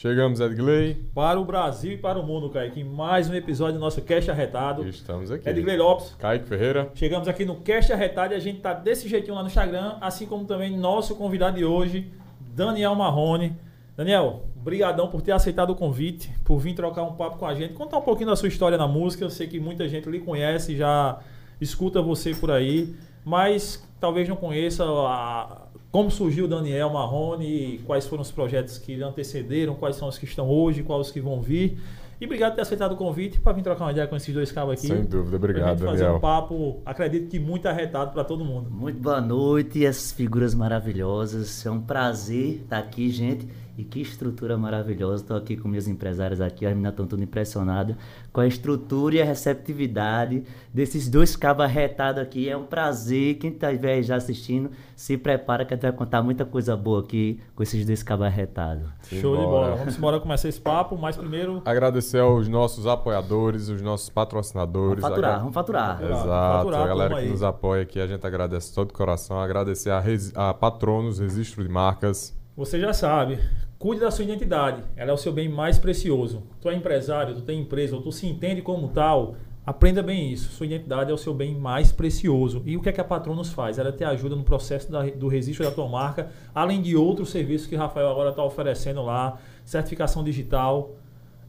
Chegamos, Edgley. Para o Brasil e para o mundo, Kaique. Mais um episódio do nosso Cast Arretado. Estamos aqui. Edgley Lopes. Kaique Ferreira. Chegamos aqui no Cast Arretado e a gente tá desse jeitinho lá no Instagram, assim como também nosso convidado de hoje, Daniel Marrone. Daniel, brigadão por ter aceitado o convite, por vir trocar um papo com a gente, contar um pouquinho da sua história na música. Eu sei que muita gente lhe conhece, já escuta você por aí, mas talvez não conheça a, como surgiu o Daniel Marrone, quais foram os projetos que lhe antecederam, quais são os que estão hoje, quais os que vão vir. E obrigado por ter aceitado o convite para vir trocar uma ideia com esses dois cabos aqui. Sem dúvida, obrigado, pra gente Daniel. fazer um papo, acredito que muito arretado para todo mundo. Muito boa noite, essas figuras maravilhosas. É um prazer estar aqui, gente. E que estrutura maravilhosa. Estou aqui com meus empresários aqui, as meninas estão tudo impressionadas com a estrutura e a receptividade desses dois cabos arretados aqui. É um prazer. Quem estiver já assistindo, se prepara que a gente vai contar muita coisa boa aqui com esses dois cabos arretados. Show de bola. Vamos embora começar esse papo, mas primeiro Agradecer aos nossos apoiadores, os nossos patrocinadores. Vamos faturar, Agra- vamos faturar. Exato, faturar, a galera que aí. nos apoia aqui, a gente agradece de todo o coração. Agradecer a, Resi- a Patronos, Registro de Marcas. Você já sabe, cuide da sua identidade. Ela é o seu bem mais precioso. Tu é empresário, tu tem empresa, ou tu se entende como tal, aprenda bem isso. Sua identidade é o seu bem mais precioso. E o que é que a Patronos faz? Ela te ajuda no processo da- do registro da tua marca, além de outros serviços que o Rafael agora está oferecendo lá, certificação digital,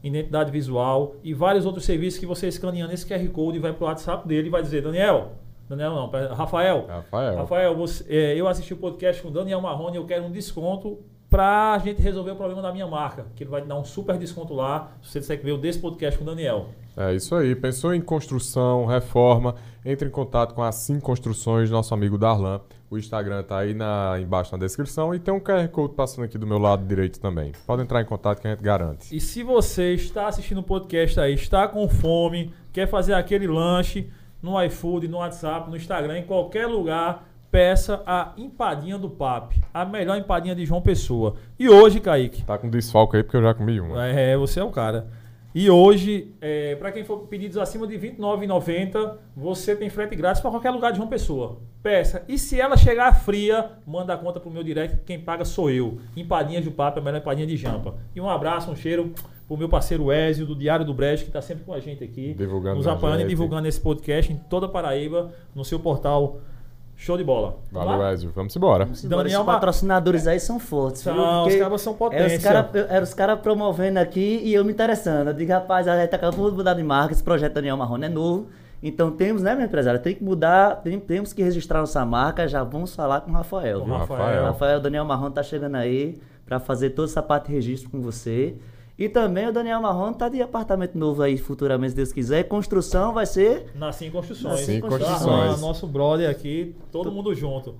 identidade visual e vários outros serviços que você escaneando esse QR Code vai pro WhatsApp dele e vai dizer, Daniel, Daniel não, Rafael, Rafael. Rafael, você- é, eu assisti o podcast com o Daniel Marrone eu quero um desconto pra gente resolver o problema da minha marca. Que ele vai te dar um super desconto lá, se você disser que veio desse podcast com o Daniel. É isso aí. Pensou em construção, reforma? Entre em contato com a Sim Construções, nosso amigo Darlan. O Instagram tá aí na, embaixo na descrição e tem um QR Code passando aqui do meu lado direito também. Pode entrar em contato que a gente garante. E se você está assistindo o podcast aí, está com fome, quer fazer aquele lanche no iFood, no WhatsApp, no Instagram, em qualquer lugar, peça a empadinha do PAP. A melhor empadinha de João Pessoa. E hoje, Kaique, Tá com desfalque aí porque eu já comi uma. É, você é o cara. E hoje, é, para quem for pedidos acima de R$ 29,90, você tem frete grátis para qualquer lugar de João Pessoa. Peça. E se ela chegar fria, manda a conta pro meu direct, que quem paga sou eu. Empadinha de papo, é a melhor empadinha de jampa. E um abraço, um cheiro pro meu parceiro Ezio, do Diário do Brecht, que está sempre com a gente aqui. Divulgando nos a apoiando e divulgando esse podcast em toda a Paraíba, no seu portal. Show de bola. Vamos Valeu, lá? Ezio. Vamos embora. Vamos embora, Daniel Mar- patrocinadores aí são fortes. São, viu? os cabas são Era os caras era os cara promovendo aqui e eu me interessando. Eu digo, rapaz, a gente acabou de mudar de marca, esse projeto Daniel Marrone é novo. Então temos, né, meu empresário? Tem que mudar, tem- temos que registrar nossa marca. Já vamos falar com o Rafael. Com? Rafael. Rafael, Daniel Marrone tá chegando aí para fazer toda essa parte de registro com você. E também o Daniel Marrone tá de apartamento novo aí futuramente, se Deus quiser. Construção vai ser Nasci Construções. Nasci em Construções. Ah, nosso brother aqui, todo mundo junto.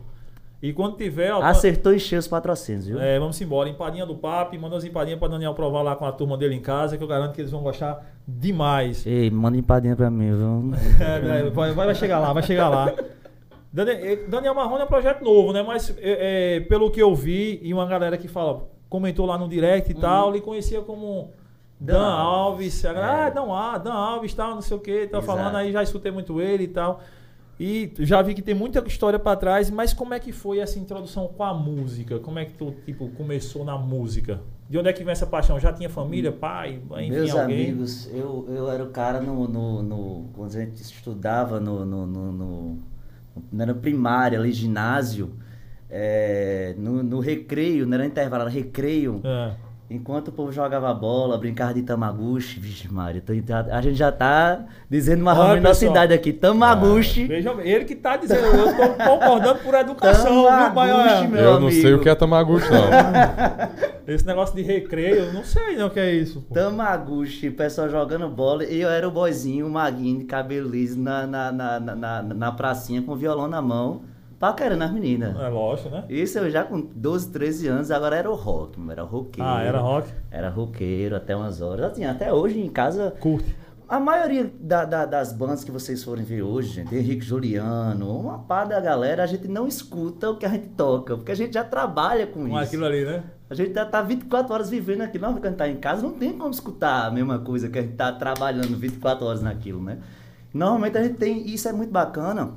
E quando tiver, ó, acertou e cheio os patrocínios, viu? é, vamos embora. Empadinha do papo, manda as empadinhas pra Daniel provar lá com a turma dele em casa, que eu garanto que eles vão gostar demais. Ei, manda empadinha pra mim, viu? É, vai, vai chegar lá, vai chegar lá. Daniel, Daniel Marrone é um projeto novo, né? Mas é, é, pelo que eu vi, e uma galera que fala, comentou lá no direct e tal, ele conhecia como Dan, Dan Alves. Alves. É. ah, Dan, ah, Dan Alves, tal, não sei o que, tá Exato. falando aí, já escutei muito ele e tal. E já vi que tem muita história pra trás, mas como é que foi essa introdução com a música? Como é que tu, tipo, começou na música? De onde é que vem essa paixão? Já tinha família, pai, enfim, Meus alguém? amigos, eu, eu era o cara no, no, no- Quando a gente estudava no, no, no, no, não era primária, ali, ginásio, é, no, no recreio, não era intervalo, era recreio. É. Enquanto o povo jogava bola, brincava de Tamaguchi, vixe Mário, a gente já tá dizendo ou Olha, menos nossa pessoal. idade aqui, Tamaguchi. Veja, ele que tá dizendo, eu tô concordando por educação, viu? Tamaguchi, meu eu não sei amigo. o que é Tamaguchi, não. Esse negócio de recreio, eu não sei não o que é isso. pô. Tamaguchi, o pessoal jogando bola, e eu era o boizinho, o maguinho de cabelo liso na, na, na, na, na, na pracinha com o violão na mão, paquerando as meninas. É lógico, né? Isso eu já com 12, 13 anos, agora era o rock, mano, era roqueiro. Ah, era rock? Era roqueiro até umas horas. Assim, até hoje em casa, Curte. a maioria da- da- das bandas que vocês forem ver hoje, gente, Henrique Juliano, uma par da galera, a gente não escuta o que a gente toca, porque a gente já trabalha com Com isso. aquilo ali, né? A gente já tá 24 horas vivendo aquilo. Nós, quando tá em casa, não tem como escutar a mesma coisa que a gente tá trabalhando 24 horas naquilo, né? Normalmente a gente tem. Isso é muito bacana.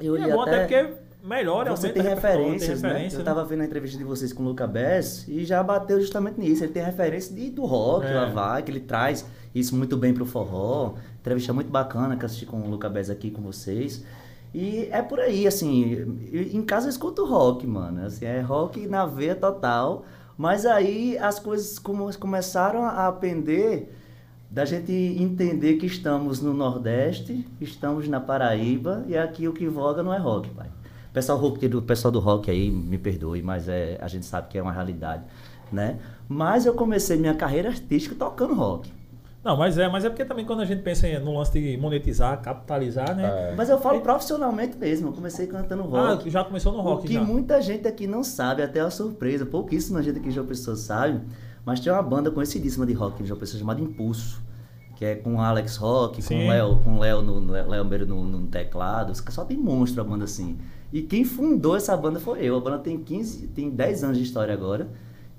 Eu é bom até porque melhor, Você tem referências, tem né? referência, Eu tava vendo a entrevista de vocês com o Luca Bess e já bateu justamente nisso. Ele tem referência de, do rock, É. lá vai, que ele traz isso muito bem pro forró. Entrevista muito bacana que eu assisti com o Luca Bess aqui com vocês. E é por aí, assim, em casa eu escuto rock, mano. Assim, é rock na veia total. Mas aí as coisas come- começaram a pender da gente entender que estamos no Nordeste, estamos na Paraíba e aqui o que voga não é rock, pai. O pessoal, roqueiro- o pessoal do rock aí, me perdoe, mas é, a gente sabe que é uma realidade, né? Mas eu comecei minha carreira artística tocando rock. Não, mas é, mas é porque também quando a gente pensa no lance de monetizar, capitalizar, né? É. Mas eu falo profissionalmente mesmo, eu comecei cantando Ah, rock. já começou no rock o que já. muita gente aqui não sabe, até uma surpresa, pouquíssima gente aqui em João Pessoa sabe, mas tem uma banda conhecidíssima de rock em João Pessoa chamada Impulso, que é com Alex Rock, Sim. com o Léo, com Léo no, Léo no, no teclado, só tem monstro a banda assim. E quem fundou essa banda foi eu, a banda tem 15, tem 10 anos de história agora.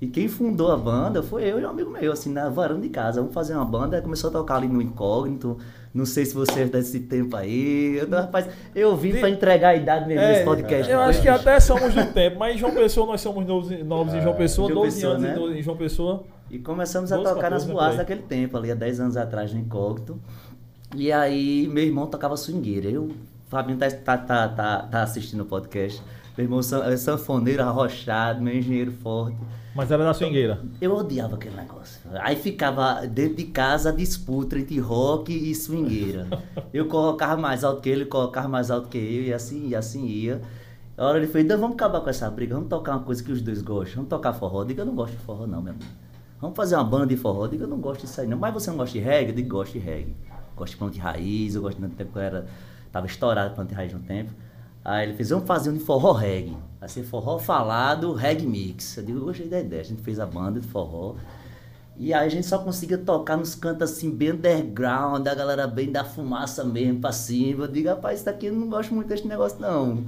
E quem fundou a banda foi eu e um amigo meu, assim, na varanda de casa. Vamos fazer uma banda, começou a tocar ali no incógnito. Não sei se você é desse tempo aí. Eu, rapaz, eu vim pra entregar a idade mesmo nesse É, podcast. eu acho que até somos do tempo, mas em João Pessoa nós somos novos, novos em João Pessoa, João 12 Pessoa, anos em né? em João Pessoa. E começamos a 12, tocar 14, nas né, boates aí. daquele tempo, ali há 10 anos atrás, no Incógnito. E aí, meu irmão tocava swingueira. Eu, Fabinho tá, tá, tá, tá, tá assistindo o podcast. Meu irmão é sanfoneiro arrochado, meu engenheiro forte. Mas era da swingueira. Eu odiava aquele negócio. Aí ficava dentro de casa a disputa entre rock e swingueira. Eu colocava mais alto que ele, colocava mais alto que eu, e assim, e assim ia. A hora ele fez, então vamos acabar com essa briga, vamos tocar uma coisa que os dois gostam, vamos tocar forró. Eu digo, eu não gosto de forró não, meu amigo. Vamos fazer uma banda de forró. Eu digo, eu não gosto disso aí não. Mas você não gosta de reggae? Eu digo, gosto de reggae. Gosto de planta de raiz, eu gosto de tempo que eu era. Tava estourado planta de raiz no tempo. Aí ele fez, vamos fazer um de forró reggae. Ser forró falado, reggae mix. Eu digo, gostei da ideia. A gente fez a banda de forró. E aí a gente só conseguia tocar nos cantos assim, bem underground, a galera bem da fumaça mesmo pra cima. Eu digo, rapaz, isso daqui eu não gosto muito desse negócio não.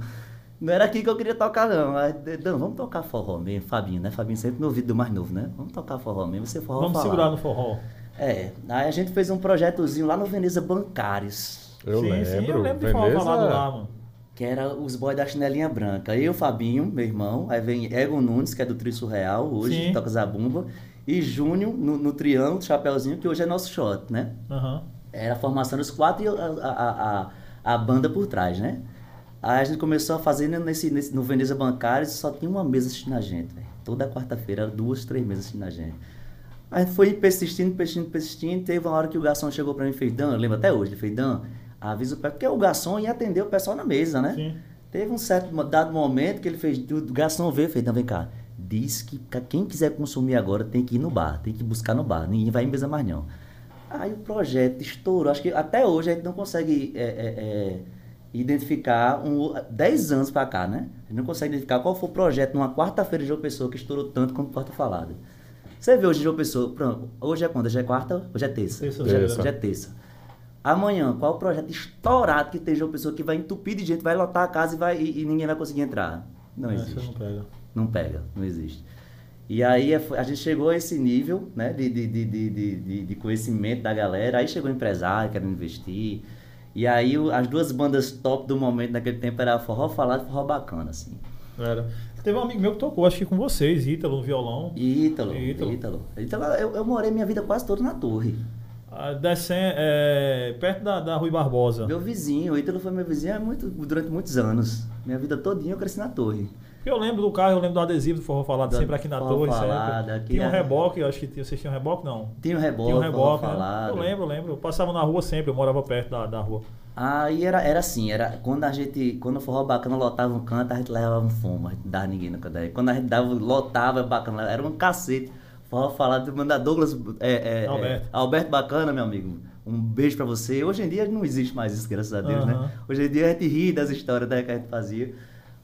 Não era aqui que eu queria tocar, não. Aí, não, vamos tocar forró mesmo, Fabinho, né? Fabinho sempre no ouvido do mais novo, né? Vamos tocar forró mesmo, você forró Vamos falado. segurar no forró. É, aí a gente fez um projetozinho lá no Veneza Bancários, Eu sim, lembro. sim, eu lembro de Veneza- falado lá, mano. que era os boys da chinelinha branca. Eu, Fabinho, meu irmão, aí vem Egon Nunes, que é do Trio Surreal, hoje, Sim. que toca Zabumba, e Júnior no, no Triângulo, Chapeuzinho, que hoje é nosso shot, né? Aham. Era a formação dos quatro e a, a, a, a banda por trás, né? Aí a gente começou a fazer nesse, nesse, no Veneza Bancários, só tinha uma mesa assistindo a gente, velho. Toda quarta-feira, duas, três mesas assistindo a gente. Aí foi persistindo, persistindo, persistindo. Teve uma hora que o garçom chegou pra mim e fez, Dan, eu lembro até hoje, ele fez, Dan, avisa o pessoal, porque o garçom ia atender o pessoal na mesa, né? Sim. Teve um certo dado momento que ele fez, o garçom veio e fez, Dan, vem cá, diz que quem quiser consumir agora tem que ir no bar, tem que buscar no bar, ninguém vai em mesa mais não. Aí o projeto estourou, acho que até hoje a gente não consegue é, é, é, identificar, um, 10 anos pra cá, né? A gente não consegue identificar qual foi o projeto numa quarta-feira de João Pessoa que estourou tanto quanto Porta Falada. Você vê hoje João Pessoa, pronto, hoje é quando? Hoje é quarta? Hoje é terça. Terça. Hoje, é, Terça. Amanhã, qual o projeto estourado que tem João Pessoa que vai entupir de gente, vai lotar a casa e, vai, e, e ninguém vai conseguir entrar? Não É, existe. não pega. Não pega, não existe. E aí é- a gente chegou a esse nível né, de, de, de, de, de, conhecimento da galera, aí chegou o empresário querendo investir. E aí as duas bandas top do momento naquele tempo era Forró Falado e Forró Bacana, assim. Era. Teve um amigo meu que tocou, acho que com vocês, Ítalo, no violão. Ítalo, Ítalo. Ítalo. Ítalo, eu, eu morei minha vida quase toda na torre. Ah, descem- é, perto da, da Rui Barbosa. Meu vizinho, o Ítalo foi meu vizinho há muito, durante muitos anos. Minha vida todinha eu cresci na torre. Eu lembro do carro, eu lembro do adesivo do Forró Falado, Do sempre aqui na Forró torre. Falado, sempre. Tinha um é- reboque, eu acho que tinha- vocês tinham reboque, não. Tinha um reboque, Tinha um reboque, né? Falado. Eu lembro, eu lembro. Eu passava na rua sempre, eu morava perto da, da rua. Aí era, era assim, era quando a gente, quando o forró bacana lotava um canto, a gente levava um fumo, a gente não dava ninguém no canto. Quando a gente dava, lotava bacana, era um cacete. Forró falado, mandar Douglas é, é, Alberto. é, Alberto Bacana, meu amigo. Um beijo pra você. Hoje em dia não existe mais isso, graças a Deus, Aham. né? Hoje em dia a gente ri das histórias né, que a gente fazia.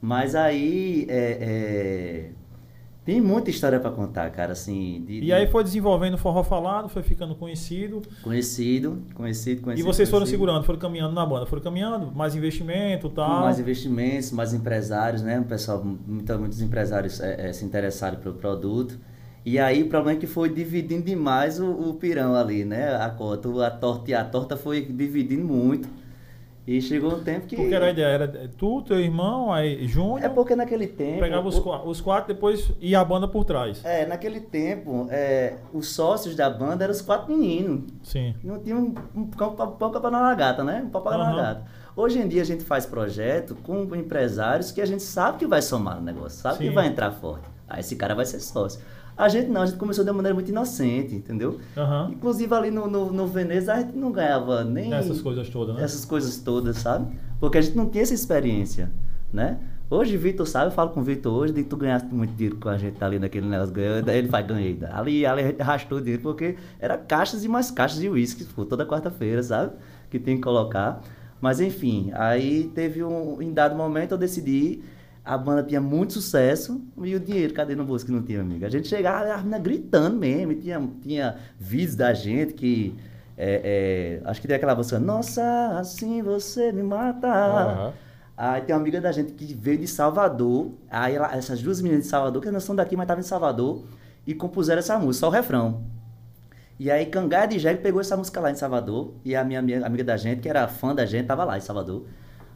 Mas aí é, é, tem muita história pra contar, cara, assim. de- E de- aí foi desenvolvendo o Forró Falado, foi ficando conhecido. Conhecido, conhecido, e conhecido. vocês foram conhecido. segurando, foram caminhando na banda, foram caminhando, mais investimento e tal. mais investimentos, mais empresários, né? O pessoal, muitos empresários é, é, se interessaram pelo produto. E aí o problema é que foi dividindo demais o, o pirão ali, né? A cota, a torta, a torta foi dividindo muito. E chegou um tempo que. Porque era a ideia, era tu, teu irmão, aí Júnior. É porque naquele tempo. Pegava os, o- os quatro, depois ia a banda por trás. É, naquele tempo, é, os sócios da banda eram os quatro meninos. Sim. Não tinha um, um pão pra na gata, né? Um pau pra na gata. Hoje em dia a gente faz projeto com empresários que a gente sabe que vai somar no negócio, sabe Sim. que vai entrar forte. Aí esse cara vai ser sócio. A gente não, a gente começou de uma maneira muito inocente, entendeu? Aham. Inclusive ali no, no, no Veneza a gente não ganhava nem Essas coisas todas, né? essas coisas todas, sabe? Porque a gente não tinha essa experiência, né? Hoje, Vitor sabe, eu falo com o Vitor hoje, de que tu ganhaste muito dinheiro com a gente ali naquele negócio, ganhou, daí ele vai ganhei. Ali, ali a gente arrastou dinheiro, porque era caixas e mais caixas de uísque, toda quarta-feira, sabe? Que tem que colocar. Mas enfim, aí teve um, em dado momento eu decidi, a banda tinha muito sucesso, e o dinheiro, cadê no bolso que não tinha, amigo? A gente chegava, a menina gritando mesmo, e tinha, tinha vídeos da gente que, é, é, acho que tem aquela música, nossa, assim você me mata. Aham. Aí tem uma amiga da gente que veio de Salvador. Aí ela- essas duas meninas de Salvador, que não são daqui, mas estavam em Salvador, e compuseram essa música, só o refrão. E aí Cangaia de Jegue pegou essa música lá em Salvador, e a minha amiga, amiga da gente, que era fã da gente, tava lá em Salvador.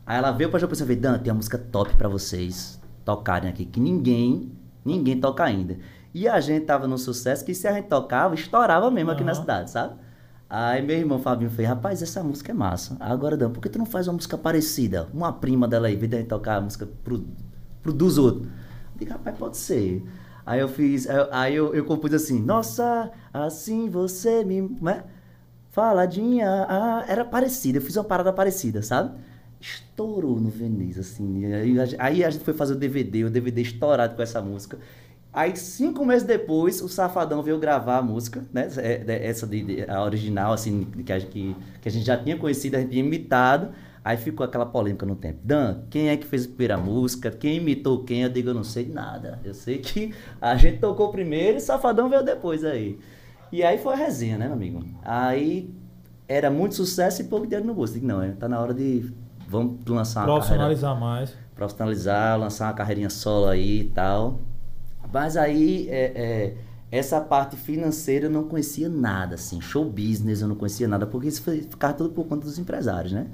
Aí ela veio pra Pessoa e Dan, tem uma música top pra vocês tocarem aqui, que ninguém, ninguém toca ainda. E a gente tava no sucesso que se a gente tocava, estourava mesmo aqui na cidade, sabe? Aí meu irmão Fabinho fez, rapaz, essa música é massa. Agora, Dan, por que tu não faz uma música parecida? Uma prima dela aí, em vez de a gente tocar a música pro, pro dos outros. Eu digo, rapaz, pode ser. Aí eu fiz, aí eu, aí eu, eu compus assim, nossa, assim você me. Né? Faladinha, ah, era parecida, eu fiz uma parada parecida, sabe? Estourou no Veneza, assim. Aí aí a gente foi fazer o DVD, o DVD estourado com essa música. Aí, cinco meses depois, o Safadão veio gravar a música, né? É- Essa de, de- a original, assim, que a, que, que a gente já tinha conhecido, a gente tinha imitado. Aí ficou aquela polêmica no tempo. Dan, quem é que fez a primeira música? Quem imitou quem? Eu digo, eu não sei nada. Eu sei que a gente tocou primeiro e Safadão veio depois aí. E aí foi a resenha, né, meu amigo? Aí era muito sucesso e pouco dinheiro no bolso. Digo, não, é, tá na hora de. Vamos lançar uma carreira Profissionalizar mais. profissionalizar, lançar uma carreirinha solo aí e tal. Mas aí, é, é, essa parte financeira eu não conhecia nada, assim. Show business eu não conhecia nada, porque isso foi, ficava tudo por conta dos empresários, né?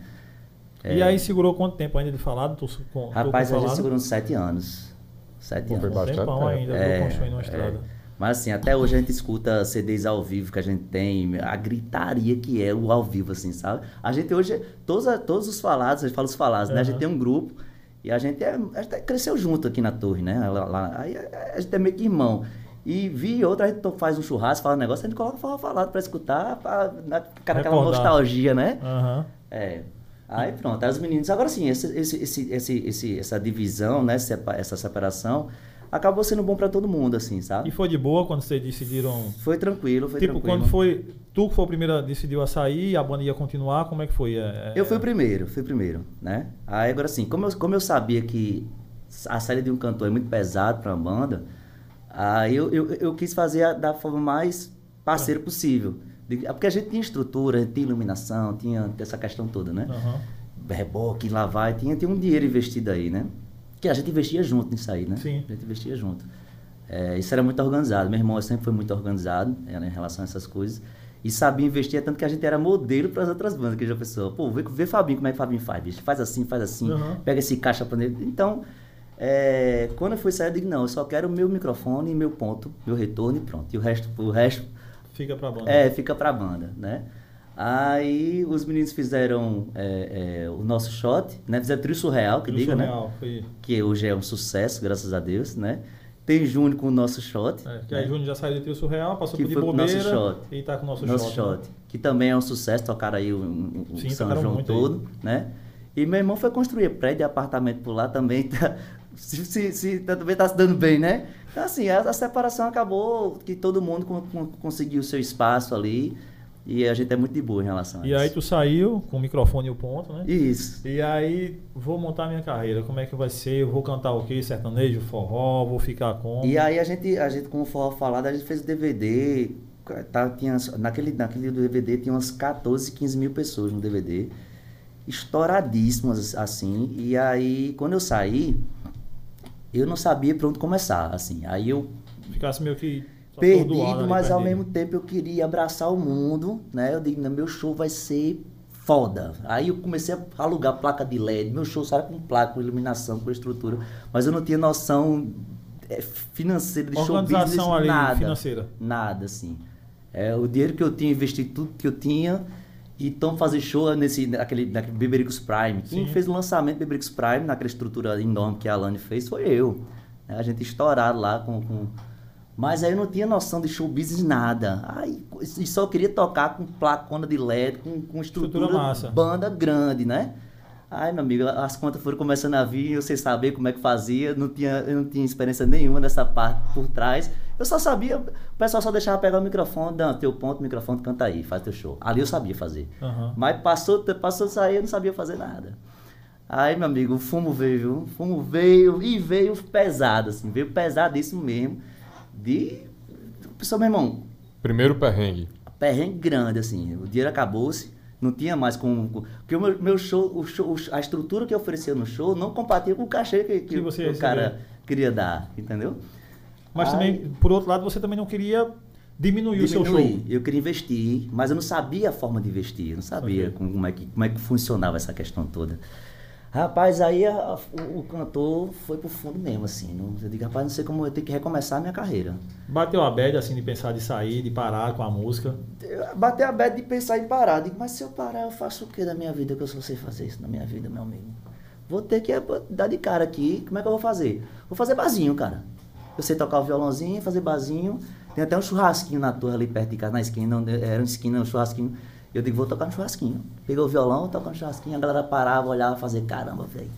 E aí segurou quanto tempo ainda de falado? Tu, com, Rapaz, a gente segurou uns sete anos. Sete Pô, foi anos. Um bastante tempão tempo. ainda, É, tô construindo uma é. estrada. Mas assim, até hoje a gente escuta CDs ao vivo que a gente tem, a gritaria que é o ao vivo, assim, sabe? A gente hoje, todos, todos os falados, a gente fala os falados, né? A gente tem um grupo e a gente, é, a gente cresceu junto aqui na torre, né? Lá, lá- aí a gente é meio que irmão. E vi outra, a gente faz um churrasco, fala um negócio, a gente coloca forró falado pra escutar, pra ficar aquela nostalgia, né? Aham. É. Aí pronto, aí os meninos. Agora sim, esse, esse, esse, essa divisão, né? essa separação, acabou sendo bom pra todo mundo, assim, sabe? E foi de boa quando vocês decidiram. Foi tranquilo, foi tipo, tranquilo. quando foi. Tu que foi o primeiro, decidiu a sair, a banda ia continuar, como é que foi? É, Eu fui o primeiro, fui o primeiro, né? Aí agora assim, como eu, como eu sabia que a saída de um cantor é muito pesado para uma banda, aí eu, eu, eu quis fazer a- da forma mais parceiro possível. De- Porque a gente tinha estrutura, gente tinha iluminação, tinha essa questão toda, né? Aham. Reboque, lá vai, tinha, tinha um dinheiro investido aí, né? Que a gente investia junto nisso aí, né? Sim. A gente investia junto. É, isso era muito organizado. Meu irmão sempre foi muito organizado né, em relação a essas coisas. E sabia investir, tanto que a gente era modelo para as outras bandas que já pensou. Pô, vê, vê Fabinho, como é que Fabinho faz, bicho. Faz assim, faz assim, Uhum. pega esse caixa para dentro. Então, é, quando eu fui sair, eu digo, não, eu só quero o meu microfone, meu ponto, meu retorno e pronto. E o resto, o resto Fica pra banda. é, fica pra banda, né? Aí os meninos fizeram é, é, o nosso shot, né? Fizeram trio surreal, que Trio diga, Surreal, né? Foi, Que hoje é um sucesso, graças a Deus, né? Tem Júnior com o nosso shot. é, que né? aí Júnior já saiu do Trio Surreal, passou Que por de bobeira nosso shot. e tá com o nosso, nosso shot. shot, né? que também é um sucesso, tocaram aí o, o- o Sim, São João muito aí. todo, né? E meu irmão foi construir prédio e apartamento por lá também, tá, se, se, se- também tá se dando bem, né? Então assim, a, a separação acabou, que todo mundo con- con- conseguiu o seu espaço ali, e a gente é muito de boa em relação a E isso. aí tu saiu com o microfone e o ponto, né? Isso. E aí, vou montar minha carreira. Como é que vai ser? Eu vou cantar o quê? Sertanejo, forró, vou ficar como? E aí a gente, a gente, como forró falado, a gente fez o DVD. Tá, tinha, naquele, naquele DVD tinha umas 14, 15 mil pessoas no DVD. Estouradíssimas, assim. E aí, quando eu saí, eu não sabia por onde começar, assim. Aí eu Ficasse meio que atordoado perdido, mas ao perdido. mesmo tempo eu queria abraçar o mundo, né? Eu digo, "Não, meu show vai ser foda. Aí eu comecei a alugar placa de LED. Meu show só era com placa, com iluminação, com estrutura. Mas eu não tinha noção é, financeira de show business, ali nada. financeira. Nada, assim. É, o dinheiro que eu tinha, investi tudo que eu tinha. E então fazer show nesse, naquele, naquele Bebericos Prime. Quem Sim. fez o lançamento do Bebericos Prime, naquela estrutura enorme que a Alane fez, foi eu. A gente estourado lá com, com- Mas aí eu não tinha noção de show business nada. Aí, e só queria tocar com placona de LED, com, com estrutura, Estrutura banda grande, né? Aí, meu amigo, as contas foram começando a vir, eu sem saber como é que fazia, não tinha, eu não tinha experiência nenhuma nessa parte por trás. Eu só sabia, o pessoal só deixava pegar o microfone, Dan, teu ponto, microfone, canta aí, faz teu show. Ali eu sabia fazer. Aham. Mas passou, passou isso aí, eu não sabia fazer nada. Aí, meu amigo, o fumo veio, viu? o fumo veio e veio pesado, assim, veio pesadíssimo mesmo. De. Pessoal, meu irmão, Primeiro perrengue. perrengue grande, assim. O dinheiro acabou-se, não tinha mais com. com- Porque o meu, meu show, o show, a estrutura que eu oferecia no show não compatia com o cachê que, que, Que você o cara queria dar, entendeu? Mas Aí- também, por outro lado, você também não queria diminuir, o seu show. Diminuir. Eu queria investir, mas eu não sabia a forma de investir, eu não sabia Ok. como, como é que, como é que funcionava essa questão toda. Rapaz, aí a- o, o cantor foi pro fundo mesmo, assim. Não, eu digo, rapaz, não sei como eu tenho que recomeçar a minha carreira. Bateu a bad, assim, de pensar de sair, de parar com a música. Eu Batei a bad de pensar em parar. Digo, mas se eu parar, eu faço o que da minha vida que eu só sei fazer isso na minha vida, meu amigo? Vou ter que eh, dar de cara aqui. Como é que eu vou fazer? Vou fazer barzinho, cara. Eu sei tocar o violãozinho, fazer barzinho. Tem até um churrasquinho na torre ali perto de casa, na esquina, era uma esquina, um churrasquinho. Eu digo, vou tocar no churrasquinho. Peguei o violão, tocar no churrasquinho, a galera parava, olhava, fazia, caramba, velho.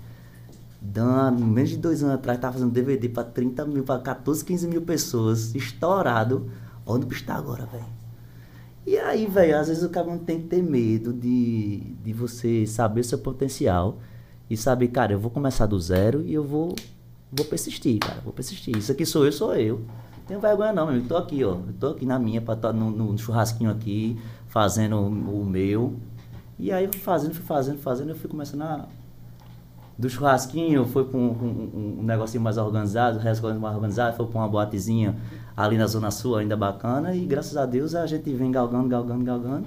Dando, menos de dois anos atrás, tava fazendo DVD pra 30 mil, pra 14, 15 mil pessoas, estourado. Onde o bicho tá agora, velho? E aí, velho, às vezes o cara não tem que ter medo de, de você saber seu potencial e saber, cara, eu vou começar do zero e eu vou, vou persistir, cara, vou persistir. Isso aqui sou eu, sou eu. Não tenho vergonha não, meu amigo. Tô aqui, ó. Eu tô aqui na minha, pra no, no churrasquinho aqui, fazendo o, meu. E aí, fui fazendo, fui fazendo, fazendo, eu fui começando a, do churrasquinho, foi para um, um- um negocinho mais organizado, um restaurante mais organizado, foi para uma boatezinha ali na Zona Sul, ainda bacana, e graças a Deus a gente vem galgando, galgando, galgando.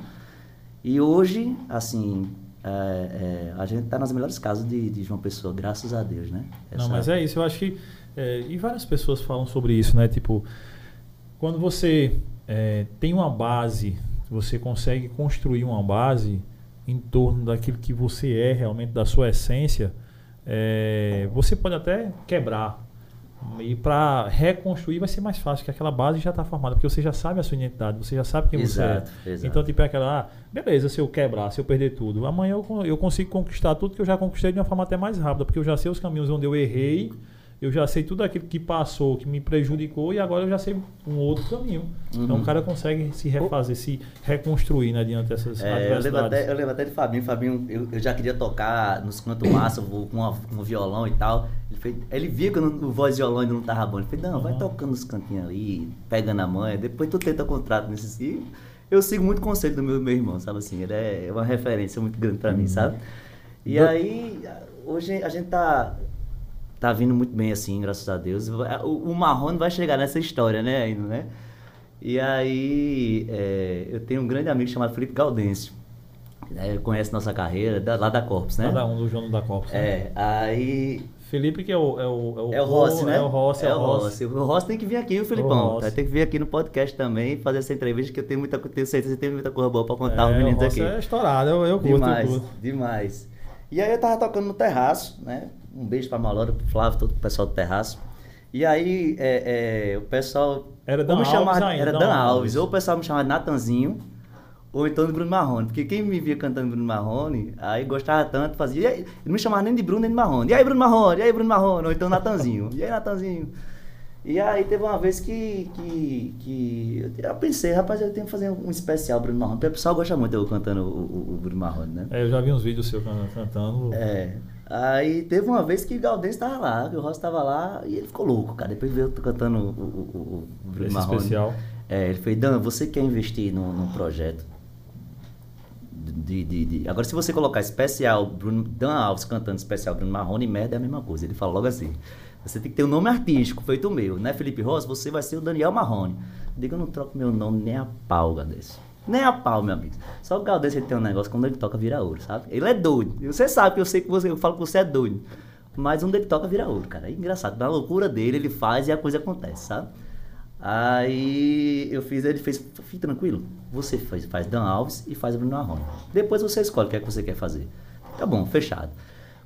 E hoje, assim, é, é, a gente está nas melhores casas de, de João Pessoa, graças a Deus, né? Não, Essa- mas é isso. Eu acho que. é, e várias pessoas falam sobre isso, né? Tipo, quando você é, tem uma base, você consegue construir uma base em torno daquilo que você é realmente, da sua essência, é, você pode até quebrar. E para reconstruir vai ser mais fácil, porque aquela base já está formada, porque você já sabe a sua identidade, você já sabe quem Exato, você é. exato. Então, tipo, é aquela, ah, beleza, se eu quebrar, se eu perder tudo, amanhã eu, eu consigo conquistar tudo que eu já conquistei de uma forma até mais rápida, porque eu já sei os caminhos onde eu errei, eu já sei tudo aquilo que passou, que me prejudicou, e agora eu já sei um outro caminho. Então Uhum. o cara consegue se refazer, se reconstruir né, diante dessas É, eu, lembro adversidades. até, eu lembro até de Fabinho. Fabinho, eu, eu já queria tocar nos cantos massa, com, uma- com um violão e tal. Ele, fez, ele via que o voz de violão ainda não tava bom. Ele fez, não, vai Uhum. tocando nos cantinhos ali, pegando a manha, depois tu tenta contrato nesses. E eu sigo muito o conselho do meu, meu irmão, sabe assim? Ele é uma referência muito grande pra mim, sabe? E Do- aí, hoje a gente tá. Tá vindo muito bem assim, graças a Deus. O, o Marrone vai chegar nessa história, né, ainda, né? E aí, é, eu tenho um grande amigo chamado Felipe Gaudêncio. né, conhece nossa carreira, da- lá da Corpus, né? Cada um do João da Copa. É, aí. Felipe, que é o. É o, É o Rossi, né? É o Rossi, é o Rossi. O Rossi tem que vir aqui, o Filipão. Rossi. Vai ter que vir aqui no podcast também, fazer essa entrevista, que eu tenho muita tenho certeza que tem muita coisa boa pra contar É, o meninos Rossi aqui. é estourado, eu, eu curto, Demais, eu curto. demais. E aí eu tava tocando no terraço, né? Um beijo pra Malora, pro Flávio, todo o pessoal do terraço. E aí é, é, o pessoal. Era Dan me chamava- Alves ainda, Era Dan Dan Alves. Alves. Ou o pessoal me chamava de Natanzinho, ou então de Bruno Marrone. Porque quem me via cantando Bruno Marrone, aí gostava tanto, fazia. E aí, não me chamava nem de Bruno nem de Marrone. E aí, Bruno Marrone? E aí, Bruno Marrone? Ou então Natanzinho. E aí, Natanzinho? E aí teve uma vez que, que, que eu pensei, rapaz, eu tenho que fazer um especial Bruno Marrone. Porque o pessoal gosta muito eu cantando o, o- o Bruno Marrone, né? É, eu já vi uns vídeos seu can- cantando. É. Aí teve uma vez que o Galdêncio estava lá, que o Rossi estava lá e ele ficou louco, cara. Depois veio cantando o, o, o, o Marrone. especial. É, ele fez, Dan, você quer investir num, num projeto? De, de, de- Agora, se você colocar especial Bruno, Dan Alves cantando especial Bruno Marrone, merda é a mesma coisa. Ele fala logo assim. Você tem que ter um nome artístico, feito o meu, né? Felipe Rossi, você vai ser o Daniel Marrone. Eu digo, eu não troco meu nome nem a pau, desse. Nem a pau, meu amigo. Só o Galdês tem um negócio, quando ele toca, vira ouro, sabe? Ele é doido. Você sabe que eu sei que você, eu falo que você é doido. Mas onde ele toca, vira ouro, cara. É engraçado. Na loucura dele, ele faz e a coisa acontece, sabe? Aí eu fiz, ele fez, fique tranquilo. Você faz, faz Dan Alves e faz Bruno Marrone. Depois você escolhe o que é que você quer fazer. Tá bom, fechado.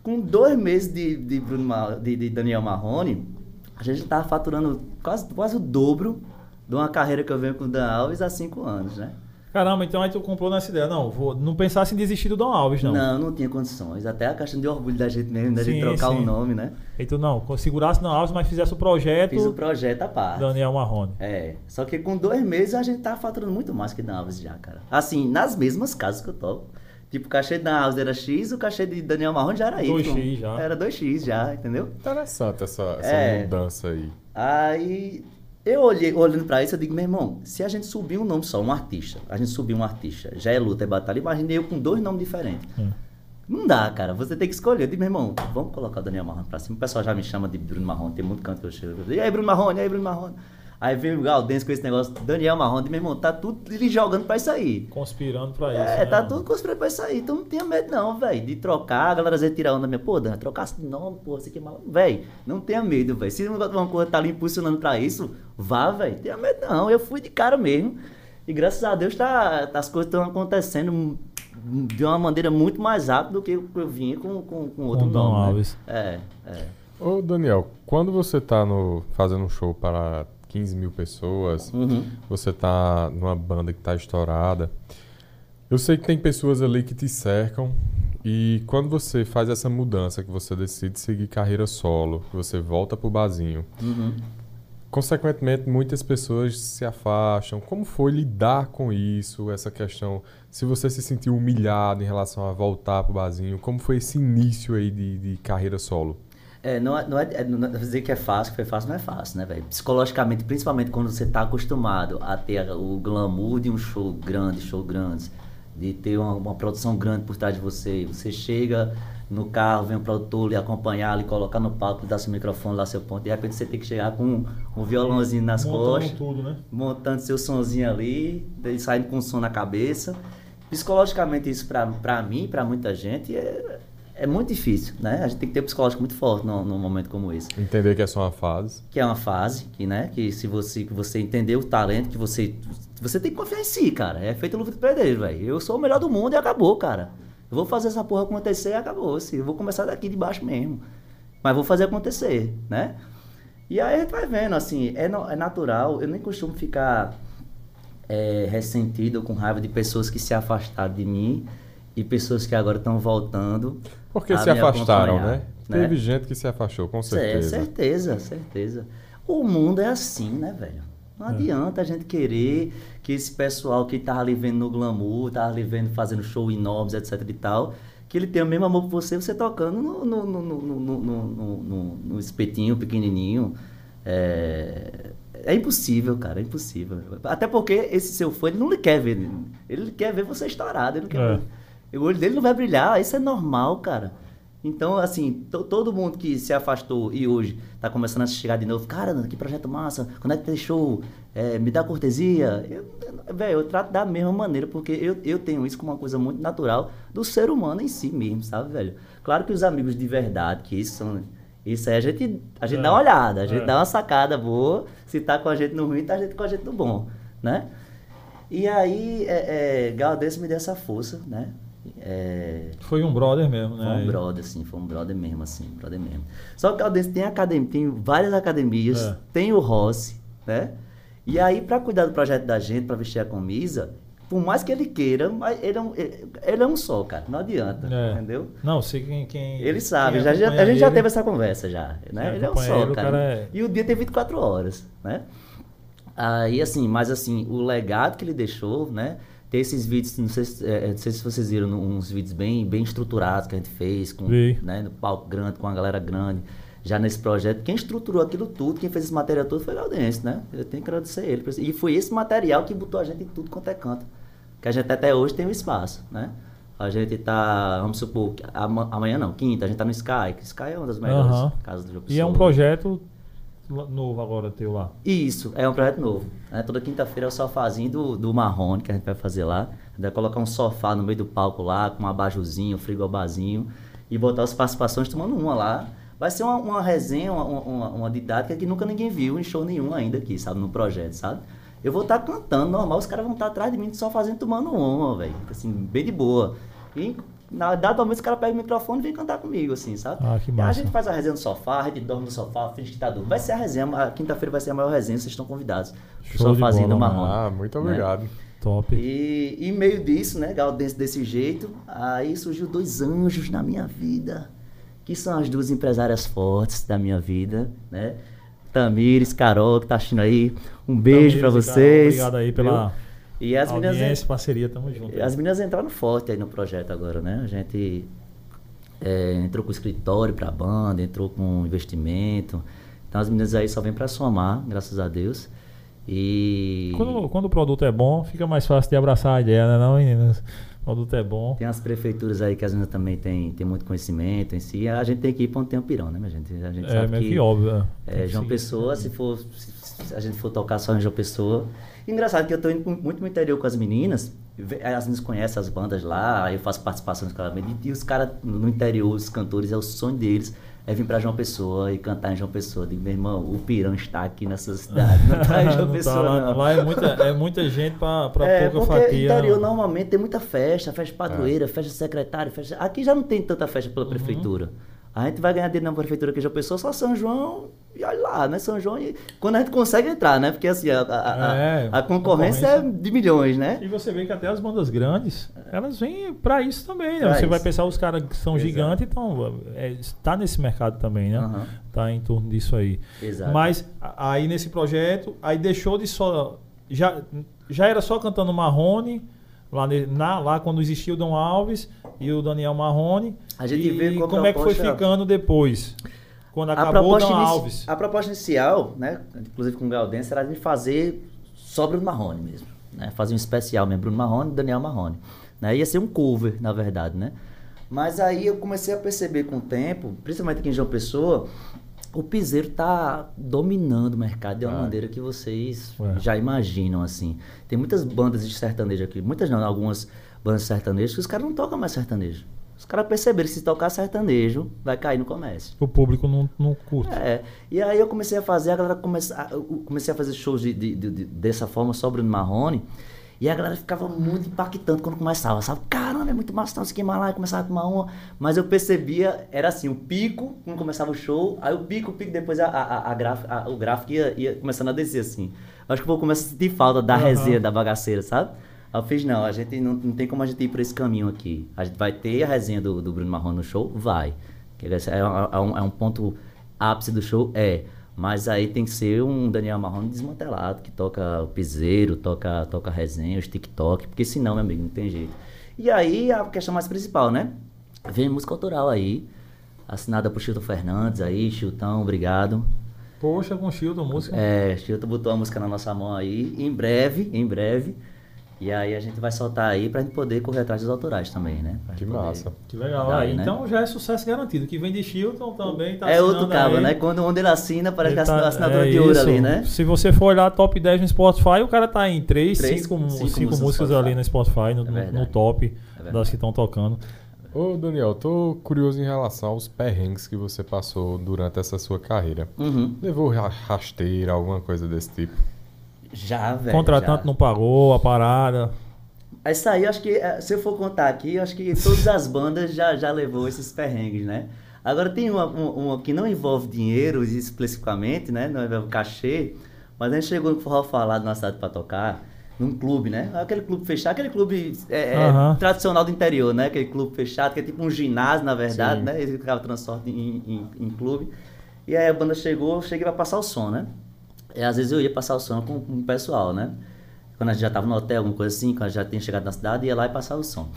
Com dois meses de, de, Bruno, de, de Daniel Marrone, a gente tava faturando quase, quase o dobro de uma carreira que eu venho com o Dan Alves há cinco anos, né? Caramba, então aí tu comprou nessa ideia. Não, vou, não pensasse em desistir do Dom Alves, não. Não, não tinha condições. Até a questão de orgulho da gente mesmo, da Sim, gente trocar sim. o nome, né? E tu não, segurasse Dom Alves, mas fizesse o projeto Fiz o projeto à parte. Daniel Marrone. É, só que com dois meses a gente tava faturando muito mais que Dan Alves já, cara. Assim, nas mesmas casas que eu toco. Tipo, o cachê de Dan Alves era X, o cachê de Daniel Marrone já era Y. 2x já. Era 2X já, entendeu? Interessante essa, essa É. mudança aí. Aí eu olhei, olhando pra isso, eu digo, meu irmão, se a gente subir um nome só, um artista, a gente subir um artista, já é luta, é batalha, imaginei eu com dois nomes diferentes. Hum. Não dá, cara, você tem que escolher. Eu digo, meu irmão, vamos colocar o Daniel Marrone pra cima. O pessoal já me chama de Bruno Marrone, tem muito canto que eu chego. E aí, Bruno Marrone, e aí, Bruno Marrone. Aí vem o Galdense com esse negócio, Daniel Marrone, meu irmão, tá tudo ele jogando pra isso aí. Conspirando pra isso. É, né, tá mano? tudo conspirando pra isso aí. Então não tenha medo, não, velho. De trocar, a galera às vezes tira onda minha. Pô, Dan, trocasse de nome, pô, você que é maluco. Velho, não tenha medo, velho. Se uma coisa tá ali impulsionando pra isso, vá, velho. Tenha medo, não. Eu fui de cara mesmo. E graças a Deus tá, as coisas estão acontecendo de uma maneira muito mais rápida do que eu vinha com, com, com outro Com o Dom nome. né? Alves. É, é. Ô, Daniel, quando você tá no, fazendo um show para 15 mil pessoas, Uhum. você tá numa banda que tá estourada, eu sei que tem pessoas ali que te cercam e quando você faz essa mudança, que você decide seguir carreira solo, que você volta pro barzinho, Uhum. consequentemente muitas pessoas se afastam. Como foi lidar com isso, essa questão? Se você se sentiu humilhado em relação a voltar pro barzinho, como foi esse início aí de, de carreira solo? É, não é, não é, é- não é dizer que é fácil, que foi fácil, não é fácil, né, velho? Psicologicamente, principalmente quando você tá acostumado a ter o glamour de um show grande, show grandes, de ter uma, uma produção grande por trás de você. Você chega no carro, vem o produtor lhe acompanhar, lhe colocar no palco, lhe dar seu microfone, lá seu ponto. De repente você tem que chegar com um, um violãozinho nas Montando costas tudo, né? montando seu sonzinho ali, saindo com o som na cabeça. Psicologicamente, isso pra mim, pra muita gente, é, é muito difícil, né? A gente tem que ter um psicológico muito forte num, num momento como esse. Entender que é só uma fase. Que é uma fase, que, né? Que se você, que você entender o talento, que você. Você tem que confiar em si, cara. É feito luva de pedreiro, velho. Eu sou o melhor do mundo e acabou, cara. Eu vou fazer essa porra acontecer e acabou. -se. Eu vou começar daqui de baixo mesmo. Mas vou fazer acontecer, né? E aí a gente vai vendo, assim, é, no- é natural. Eu nem costumo ficar é, ressentido ou com raiva de pessoas que se afastaram de mim e pessoas que agora estão voltando. Porque se afastaram, acompanhar, né? Teve gente que se afastou, com Cer- certeza. certeza, certeza. O mundo é assim, né, velho? Não adianta a gente querer que esse pessoal que tá ali vendo no glamour, tá ali vendo fazendo show enormes, etc e tal, que ele tenha o mesmo amor por você, você tocando no, no, no, no, espetinho pequenininho. É, é impossível, cara, é impossível. Até porque esse seu fã, ele não lhe quer ver, ele quer ver você estourado, ele não quer É. ver. O olho dele não vai brilhar, isso é normal, cara. Então, assim, to- todo mundo que se afastou e hoje tá começando a chegar de novo, cara, que projeto massa, quando é que tem show? É, me dá cortesia? Velho, eu trato da mesma maneira, porque eu, eu tenho isso como uma coisa muito natural do ser humano em si mesmo, sabe, velho? Claro que os amigos de verdade, que isso são. Isso aí a gente, a gente É. dá uma olhada, a gente É. dá uma sacada boa. Se tá com a gente no ruim, tá a gente com a gente no bom, né? E aí, é, é, Galdense me deu essa força, né? É, Foi um brother mesmo, né? foi um brother, assim, foi um brother mesmo, assim, brother mesmo. Só que o Caldense tem academia, tem várias academias, É. tem o Rossi, né? E aí, pra cuidar do projeto da gente, pra vestir a camisa, por mais que ele queira, mas ele é um, ele, é um só, cara, não adianta, É. entendeu? Não, sei quem. quem Ele sabe, quem já, a gente já teve essa conversa já, né? Ele é um só, cara. cara é- E o dia tem 24 horas, né? Aí, assim, mas assim, o legado que ele deixou, né? Esses vídeos, não sei, se, é, não sei se vocês viram, uns vídeos bem, bem estruturados que a gente fez, com, Vi. né, no palco grande, com a galera grande, já nesse projeto. Quem estruturou aquilo tudo, quem fez esse material todo foi o Galdense, né? Eu tenho que agradecer ele. E foi esse material que botou a gente em tudo quanto é canto. Que a gente até hoje tem um espaço, né? A gente tá, vamos supor, amanhã não, quinta, a gente tá no Sky, que Sky é uma das melhores Aham. casas do Jogo E é um projeto novo agora teu lá. Isso, é um projeto novo. Né? Toda quinta-feira é o sofazinho do, do Marrone que a gente vai fazer lá. Vai colocar um sofá no meio do palco lá, com um abajuzinho, um frigobarzinho, e botar as participações tomando uma lá. Vai ser uma, uma resenha, uma, uma, uma didática que nunca ninguém viu em show nenhum ainda aqui, sabe? No projeto, sabe? Eu vou estar cantando normal, os caras vão estar atrás de mim só fazendo tomando uma, velho. Assim, bem de boa. E na dado momento, os caras pegam o microfone e vêm cantar comigo, assim, sabe? Ah, que E massa. A gente faz a resenha no sofá, a gente dorme no sofá, finge que tá dormindo. Vai ser a resenha, a quinta-feira vai ser a maior resenha, vocês estão convidados. O Show sofazinho do Marrom. Ah, muito Né? obrigado. Top. E em meio disso, né, gal, desse, desse jeito, aí surgiu dois anjos na minha vida, que são as duas empresárias fortes da minha vida, né? Tamires, Carol, que tá assistindo aí. Um beijo e Carol, vocês. Obrigado aí viu? E as meninas, audiência, parceria, tamo junto. as meninas entraram forte aí no projeto agora, né? A gente é, entrou com escritório pra banda, entrou com investimento. Então as meninas aí só vêm pra somar, graças a Deus. E Quando, quando o produto é bom, fica mais fácil de abraçar a ideia, né, não, meninas? O produto é bom. tem as prefeituras aí que as meninas também têm tem muito conhecimento em si. A gente tem que ir onde tem o pirão, né, minha gente? A gente É sabe meio que, que óbvio. é. É, João. Pessoa, se for se a gente for tocar só em João Pessoa. Engraçado que eu tô indo muito no interior com as meninas, ve- as meninas conhecem as bandas lá, aí eu faço participações com elas, e, os caras no interior, os cantores, é o sonho deles, é vir pra João Pessoa e cantar em João Pessoa. Digo, meu irmão, o pirão está aqui nessa cidade, não tá em João Não tá Pessoa lá, não. lá é muita, é muita gente pra, pra É, pouca porque fatia. interior normalmente tem muita festa, festa padroeira, festa secretária, festa... Aqui já não tem tanta festa pela prefeitura. A gente vai ganhar dinheiro na prefeitura aqui de João Pessoa, só São João e olha lá, né? São João e quando a gente consegue entrar, né? Porque assim, a, a, a- É, a concorrência, concorrência. é de milhões, né? E você vê que até as bandas grandes, elas vêm pra isso também, né? Pra você vai isso. pensar os caras que são Exato. gigantes, então é, está nesse mercado também, né? Aham. Tá em torno disso aí. Exato. Mas a- aí nesse projeto, aí deixou de só. Já, já era só cantando Marrone, lá, na, lá quando existia o Dom Alves e o Daniel Marrone. A gente e veio com a como é que foi ficando depois? Quando A acabou o proposta, Alves. a proposta inicial, né? Inclusive com o Galdense, era de fazer só Bruno Marrone mesmo. Né? Fazer um especial mesmo, Bruno Marrone e Daniel Marrone. Né? Ia ser um cover, na verdade, né? Mas aí eu comecei a perceber com o tempo, principalmente aqui em João Pessoa, o piseiro tá dominando o mercado de uma Ah. maneira que vocês É. já imaginam, assim. Tem muitas bandas de sertanejo aqui, muitas não, algumas bandas de sertanejo que os caras não tocam mais sertanejo. Os caras perceberam que se tocar sertanejo, vai cair no comércio. O público não, não curte. É, e aí eu comecei a fazer, a galera comece, comecei a fazer shows de, de- de- de- dessa forma, só Bruno Marrone, e a galera ficava muito impactante quando começava, sabe? Caramba, é muito massa, não sei o que mais lá, e começava a tomar uma, mas eu percebia, era assim, o pico, quando começava o show, aí o pico, o pico, depois a, a, a graf- a- o gráfico ia, ia começando a descer, assim. Acho que eu vou começar a sentir falta da Aham. resenha, da bagaceira, sabe? Aí eu fiz, não, a gente não, não tem como a gente ir por esse caminho aqui. A gente vai ter a resenha do, do Bruno Marrone no show? Vai. É, um- é um, é um ponto ápice do show? É. Mas aí tem que ser um Daniel Marrone desmantelado, que toca o piseiro, toca, toca a resenha, os TikTok, porque senão, meu amigo, não tem jeito. E aí a questão mais principal, né? Vem música autoral aí, assinada por Chilton Fernandes aí, Chiltão, obrigado. Poxa, com Chilton, música. É, Chilton botou a música na nossa mão aí, em breve, em breve. E aí a gente vai soltar aí pra gente poder correr atrás dos autorais também, né? Pra Que gente poder- massa. Que legal. Daí, aí, né? Então já é sucesso garantido. Que vem de Chilton também tá É outro cabo, aí. né? Quando onde ele assina, parece Ele que é tá- a assinatura é de ouro isso. ali, né? Se você for olhar top 10 no Spotify, o cara tá em 3, Três, 5, cinco músicas no músicas Spotify. ali no Spotify, no, É no- top verdade. das que estão tocando. Ô, Daniel, tô curioso em relação aos perrengues que você passou durante essa sua carreira. Uhum. Levou ra- rasteira, alguma coisa desse tipo? Já, velho. Contratante já. não pagou a parada. Isso aí, acho que, eh, se eu for contar aqui, acho que todas as bandas já, já levou esses perrengues, né? Agora tem uma, uma, uma que não envolve dinheiro especificamente, né? Não envolve cachê, mas a gente chegou no Forró Falado na cidade pra tocar, num clube, né? Aquele clube fechado, aquele clube é, é, Aham. tradicional do interior, né? Aquele clube fechado, que é tipo um ginásio, na verdade, Sim. né? Ele ficava transporte em, em, em clube. E aí a banda chegou, eu cheguei pra passar o som, né? E às vezes eu ia passar o som com, com o pessoal, né? Quando a gente já tava no hotel, alguma coisa assim, quando a gente já tinha chegado na cidade, ia lá e passava o som.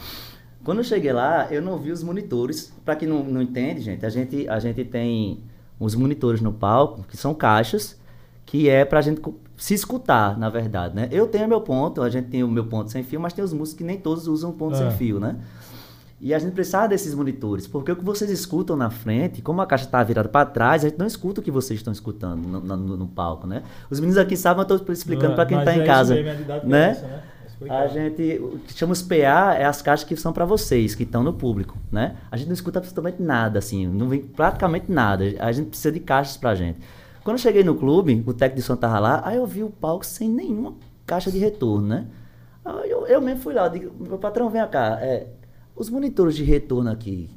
Quando eu cheguei lá, eu não vi os monitores. Pra quem não, não entende, gente, a gente, a gente tem os monitores no palco, que são caixas, que é pra gente co- se escutar, na verdade, né? Eu tenho meu ponto, a gente tem o meu ponto sem fio, mas tem os músicos que nem todos usam ponto É. sem fio, né? E a gente precisava desses monitores, porque o que vocês escutam na frente, como a caixa está virada para trás, a gente não escuta o que vocês estão escutando no, no, no palco, né? Os meninos aqui sabem, eu estou explicando para quem está Mas em é casa, é né? né? Explicar. A gente, o que chama os PA é as caixas que são para vocês, que estão no público, né? A gente não escuta absolutamente nada, assim, não vem praticamente nada. A gente precisa de caixas pra gente. Quando eu cheguei no clube, o técnico de som tava lá, aí eu vi o palco sem nenhuma caixa de retorno, né? Eu, eu mesmo fui lá, digo, meu patrão, vem cá, é, os monitores de retorno aqui,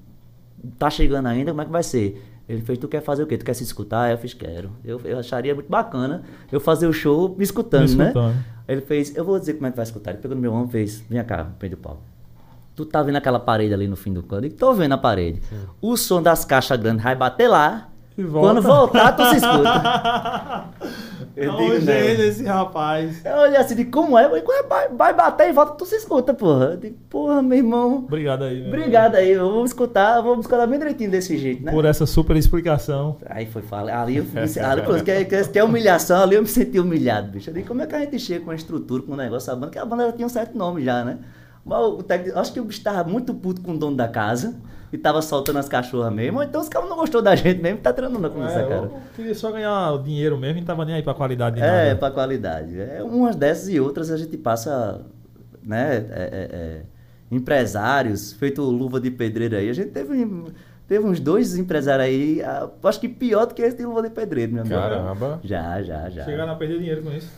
tá chegando ainda, como é que vai ser? Ele fez, tu quer fazer o quê? Tu quer se escutar? Eu fiz, quero. Eu, eu acharia muito bacana eu fazer o show me escutando, Me né? escutando. Ele fez, eu vou dizer como é que vai escutar. Ele pegou no meu ombro e fez, vem cá, prende o pau. Tu tá vendo aquela parede ali no fim do canto? Eu tô vendo a parede. O som das caixas grandes vai bater lá. E volta. Quando voltar, tu se escuta. Eu É digo, gênio esse rapaz. Eu olhei assim, de como é? Eu vai, vai bater e volta, tu se escuta, porra. Eu digo, porra, meu irmão. Obrigado aí. meu Obrigado aí, eu vou escutar, vou escutar bem direitinho desse jeito, né? Por essa super explicação. Aí foi falar, ali eu me, ali, pô, que, que, que é humilhação, ali eu me senti humilhado, bicho. Eu digo, como é que a gente chega com a estrutura, com o negócio, a banda, que a banda já tinha um certo nome já, né? Mas o técnico, acho que o bicho tava muito puto com o dono da casa e tava soltando as cachorras mesmo, ou então os caras não gostou da gente mesmo, tá treinando com essa É, cara. queria só ganhar o dinheiro mesmo e não tava nem aí pra qualidade de É, nada. pra qualidade. É, umas dessas e outras a gente passa, né, é, é, é, empresários, feito luva de pedreiro aí, a gente teve, teve uns dois empresários aí, acho que pior do que esse de luva de pedreiro, meu amigo. Caramba. Já, já, já. Chegaram a perder dinheiro com isso.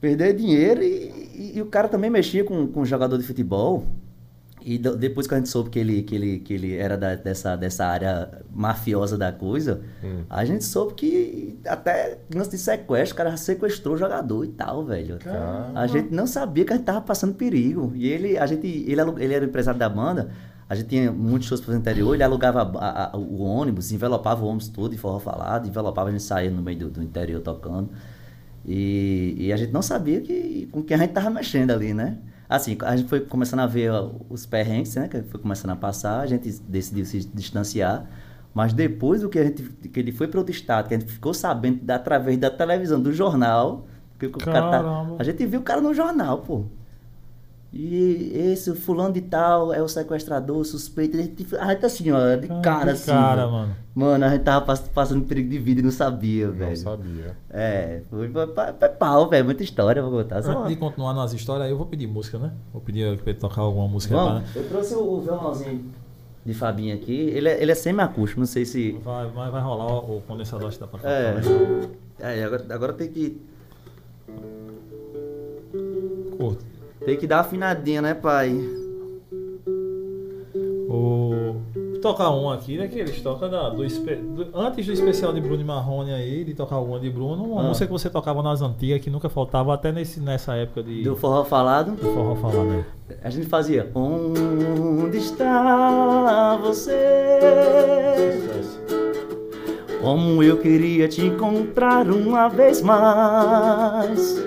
Perder dinheiro e, e- e o cara também mexia com, com jogador de futebol. E do- depois que a gente soube que ele, que ele, que ele era da- dessa, dessa área mafiosa da coisa, Hum. a gente soube que até lance de sequestro, o cara já sequestrou o jogador e tal, velho. A gente não sabia que a gente tava passando perigo. E ele, a gente, ele, ele era o empresário da banda, a gente tinha muitos shows pro interior, ele alugava a- a- o ônibus, envelopava o ônibus todo de forró falado, envelopava, a gente saía no meio do, do interior tocando. E, e a gente não sabia que, com quem a gente tava mexendo ali, né? Assim, a gente foi começando a ver ó, os perrengues, né? Que foi começando a passar, a gente decidiu se distanciar. Mas depois do que, a gente, que ele foi para outro estado, que a gente ficou sabendo da- através da televisão, do jornal, que o cara tá- a gente viu o cara no jornal, pô. E esse fulano de tal é o sequestrador, suspeito. A gente, a gente assim, ó, de Cara, cara de assim. cara, mano. Mano, a gente tava pass- passando perigo de vida e não sabia, Não velho. sabia. É, foi, foi, foi, foi pau, velho. Muita história pra contar. Antes de continuar nas histórias, aí eu vou pedir música, né? Vou pedir pra ele tocar alguma música Vamos, eu trouxe o, o violãozinho de Fabinho aqui. Ele é, ele é semi-acústico, não sei se. pra... vai, vai, vai rolar o, o condensador, acho que dá pra. É. é agora, agora tem que. Tem que dar uma afinadinha, né, pai? O... Tocar um aqui, né? Que eles tocam da, do, do- antes do especial de Bruno e Marrone aí, de tocar alguma de Bruno, uma Ah. música que você tocava nas antigas, que nunca faltava, até nesse, nessa época de, Do forró falado. do forró falado aí. A gente fazia. Onde está você? Como eu queria te encontrar uma vez mais.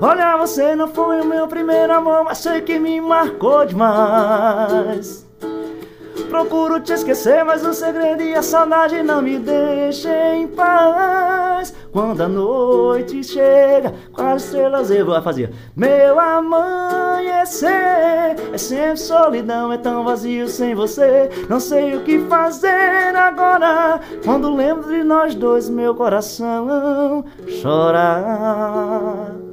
Olha, você não foi o meu primeiro amor, mas sei que me marcou demais. Procuro te esquecer, mas o segredo e a saudade não me deixam em paz. Quando a noite chega, com as estrelas eu vou fazer. Meu amanhecer é sempre solidão, é tão vazio sem você. Não sei o que fazer agora. Quando lembro de nós dois, meu coração chora.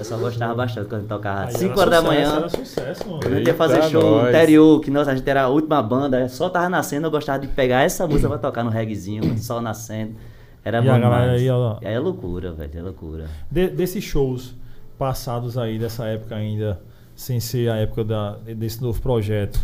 Pessoal gostava bastante quando tocava Aí 5 era horas da manhã. Era sucesso, mano. Quando a gente ia fazer show nós. interior, que nós, a gente era a última banda, só tava nascendo, eu gostava de pegar essa música pra tocar no reguezinho, sol nascendo. Era E bom aí, ó. E aí é loucura, velho, é loucura. De- desses shows passados aí, dessa época ainda, sem ser a época da, desse novo projeto,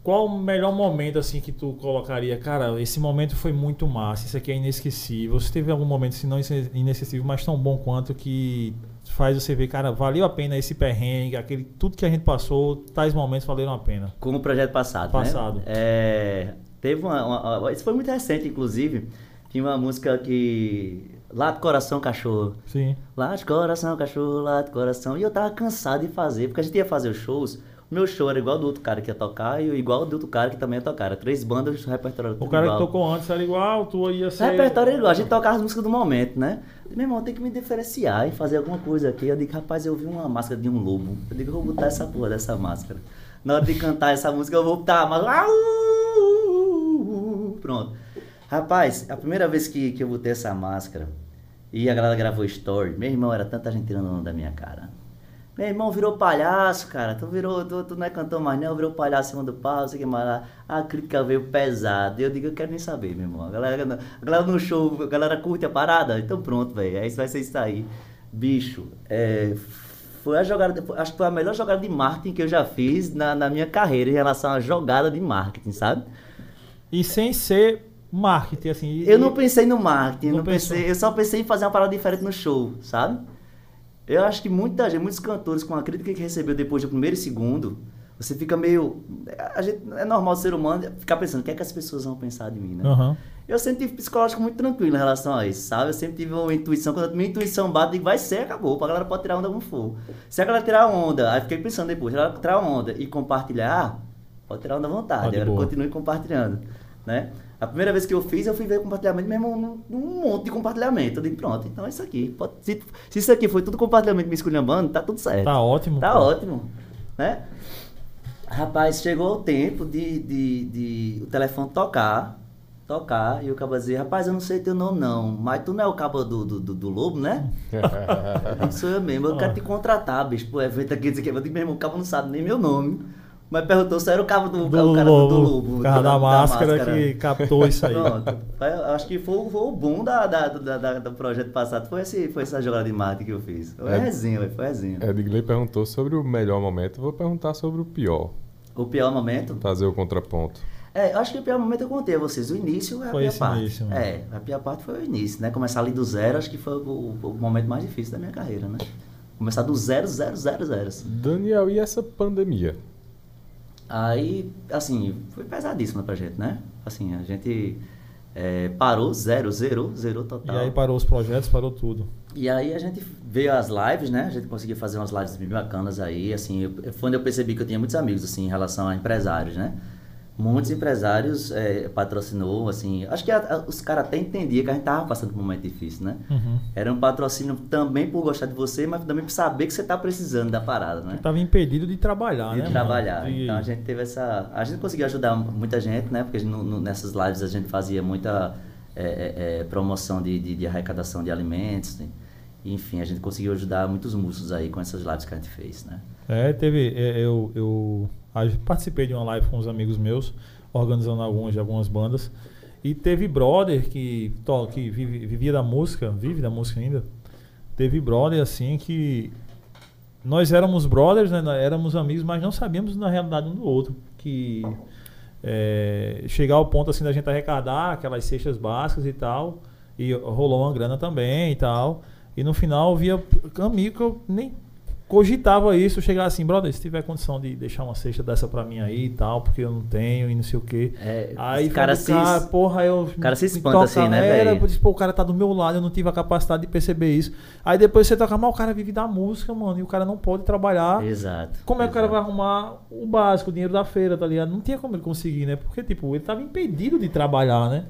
qual o melhor momento assim que tu colocaria? Cara, esse momento foi muito massa, isso aqui é inesquecível. Você teve algum momento, se não inesquecível, mas tão bom quanto que faz você ver, cara, valeu a pena esse perrengue, aquele, tudo que a gente passou, tais momentos valeram a pena. Como o projeto passado, Passado. né? É, teve uma, uma- uma- Isso foi muito recente, inclusive. Tinha uma música que... Lá do Coração Cachorro. Sim. Lá de coração, cachorro, lá de coração. E eu tava cansado de fazer, porque a gente ia fazer os shows, Meu show era igual do outro cara que ia tocar e igual do outro cara que também ia tocar. Era três bandas, o repertório era O cara igual. que tocou antes era igual, tu ia O ser. repertório era igual, a gente tocava as músicas do momento, né? Meu irmão, tem que me diferenciar e fazer alguma coisa aqui. Eu digo, rapaz, eu vi uma máscara de um lobo. Eu digo, eu vou botar essa porra dessa máscara. Na hora de cantar essa música, eu vou botar a máscara. Pronto. Rapaz, a primeira vez que, que eu botei essa máscara e a galera gravou story, meu irmão, era tanta gente tirando onda da minha cara. Meu irmão virou palhaço, cara. Tu virou, tu, tu não é cantor mais não, virou palhaço em cima do pau, não sei o que mais lá. A crítica veio pesada. Eu digo, eu quero nem saber, meu irmão. A galera, a galera no show, a galera curte a parada. Então pronto, velho. Aí vai ser isso aí. Bicho, é, foi a jogada, acho que foi a melhor jogada de marketing que eu já fiz na, na minha carreira em relação à jogada de marketing, sabe? E sem ser marketing, assim. e- Eu não pensei no marketing, Não não pensei, eu só pensei em fazer uma parada diferente no show, sabe? Eu acho que muita gente, muitos cantores com a crítica que recebeu depois do primeiro e segundo, você fica meio. A gente, é normal o ser humano ficar pensando, o que é que as pessoas vão pensar de mim, né? Aham. Eu sempre tive psicológico muito tranquilo em relação a isso, sabe? Eu sempre tive uma intuição, quando a minha intuição bate, digo, vai ser, acabou, a galera pode tirar onda como for. Se a galera tirar onda, aí fiquei pensando depois, se a galera tirar onda e compartilhar, pode tirar onda à vontade, de eu boa. continue compartilhando, né? A primeira vez que eu fiz, eu fui ver compartilhamento, mesmo num, num monte de compartilhamento. Eu digo, pronto, então é isso aqui. Pode- se, se isso aqui foi tudo compartilhamento me esculhambando, tá tudo certo. Tá ótimo. Tá pô. ótimo, né? Rapaz, chegou o tempo de, de, de o telefone tocar, tocar, e o cabo dizer, rapaz, eu não sei teu nome não, mas tu não é o cabo do, do, do, do lobo, né? Eu sou eu mesmo, eu quero te contratar, bicho, pro evento aqui, dizer que eu digo, meu irmão, o cabo não sabe nem meu nome. Mas perguntou se era o cabo do, Do o cara lobo, do, do lobo. o cara da, da máscara, que captou isso aí. Pronto. Acho que foi, foi o boom da, da, da- da- do projeto passado. Foi, esse, foi essa jogada de marketing que eu fiz. Foi É. resenha, foi resenha. Edgley perguntou sobre o melhor momento, eu vou perguntar sobre o pior. O pior momento. Fazer o contraponto. É, eu acho que o pior momento eu contei a vocês. O início é a Foi pior esse parte. início, né? É, a pior parte foi o início, né? Começar ali do zero, acho que foi o, o momento mais difícil da minha carreira, né? Começar do zero, zero, zero, zero. assim. Daniel, e essa pandemia? Aí, assim, foi pesadíssimo pra gente, né? Assim, a gente é, parou, zero, zerou, zerou E total. aí parou os projetos, parou tudo. E aí a gente veio as lives, né? A gente conseguiu fazer umas lives bem bacanas aí, assim, eu, foi onde eu percebi que eu tinha muitos amigos, assim, em relação a empresários, né? Muitos empresários é, patrocinou, assim, acho que a- a- os caras até entendiam que a gente tava passando por um momento difícil, né? Uhum. Era um patrocínio também por gostar de você, mas também por saber que você tá precisando da parada, né? Tava impedido de trabalhar, de né? mano? trabalhar. De- Então a gente teve essa. A gente conseguiu ajudar muita gente, né? Porque a gente, no- no- nessas lives a gente fazia muita é, é, é, promoção de, de, de arrecadação de alimentos. né? Enfim, a gente conseguiu ajudar muitos músicos aí com essas lives que a gente fez, né? É, teve. é, Eu, eu participei de uma live com os amigos meus, organizando algumas de algumas bandas. E teve brother que, to, que vive- vivia da música, vive da música ainda. Teve brother assim que. Nós éramos brothers, né? éramos amigos, mas não sabíamos na realidade um do outro. Que é, chegar ao ponto assim da gente arrecadar aquelas cestas básicas e tal. E rolou uma grana também e tal. E no final via amigo que eu nem cogitava isso, chegar assim, brother, se tiver condição de deixar uma cesta dessa pra mim aí e tal, porque eu não tenho e não sei o quê. É, Aí os cara se- cara, porra, eu. cara se espanta assim, né, velho? pô, o cara tá do meu lado, eu não tive a capacidade de perceber isso. Aí depois você toca, mas o cara vive da música, mano, e o cara não pode trabalhar. Exato. Como é que o cara vai arrumar o básico, o dinheiro da feira, tá ligado? Não tinha como ele conseguir, né? Porque, tipo, ele tava impedido de trabalhar, né?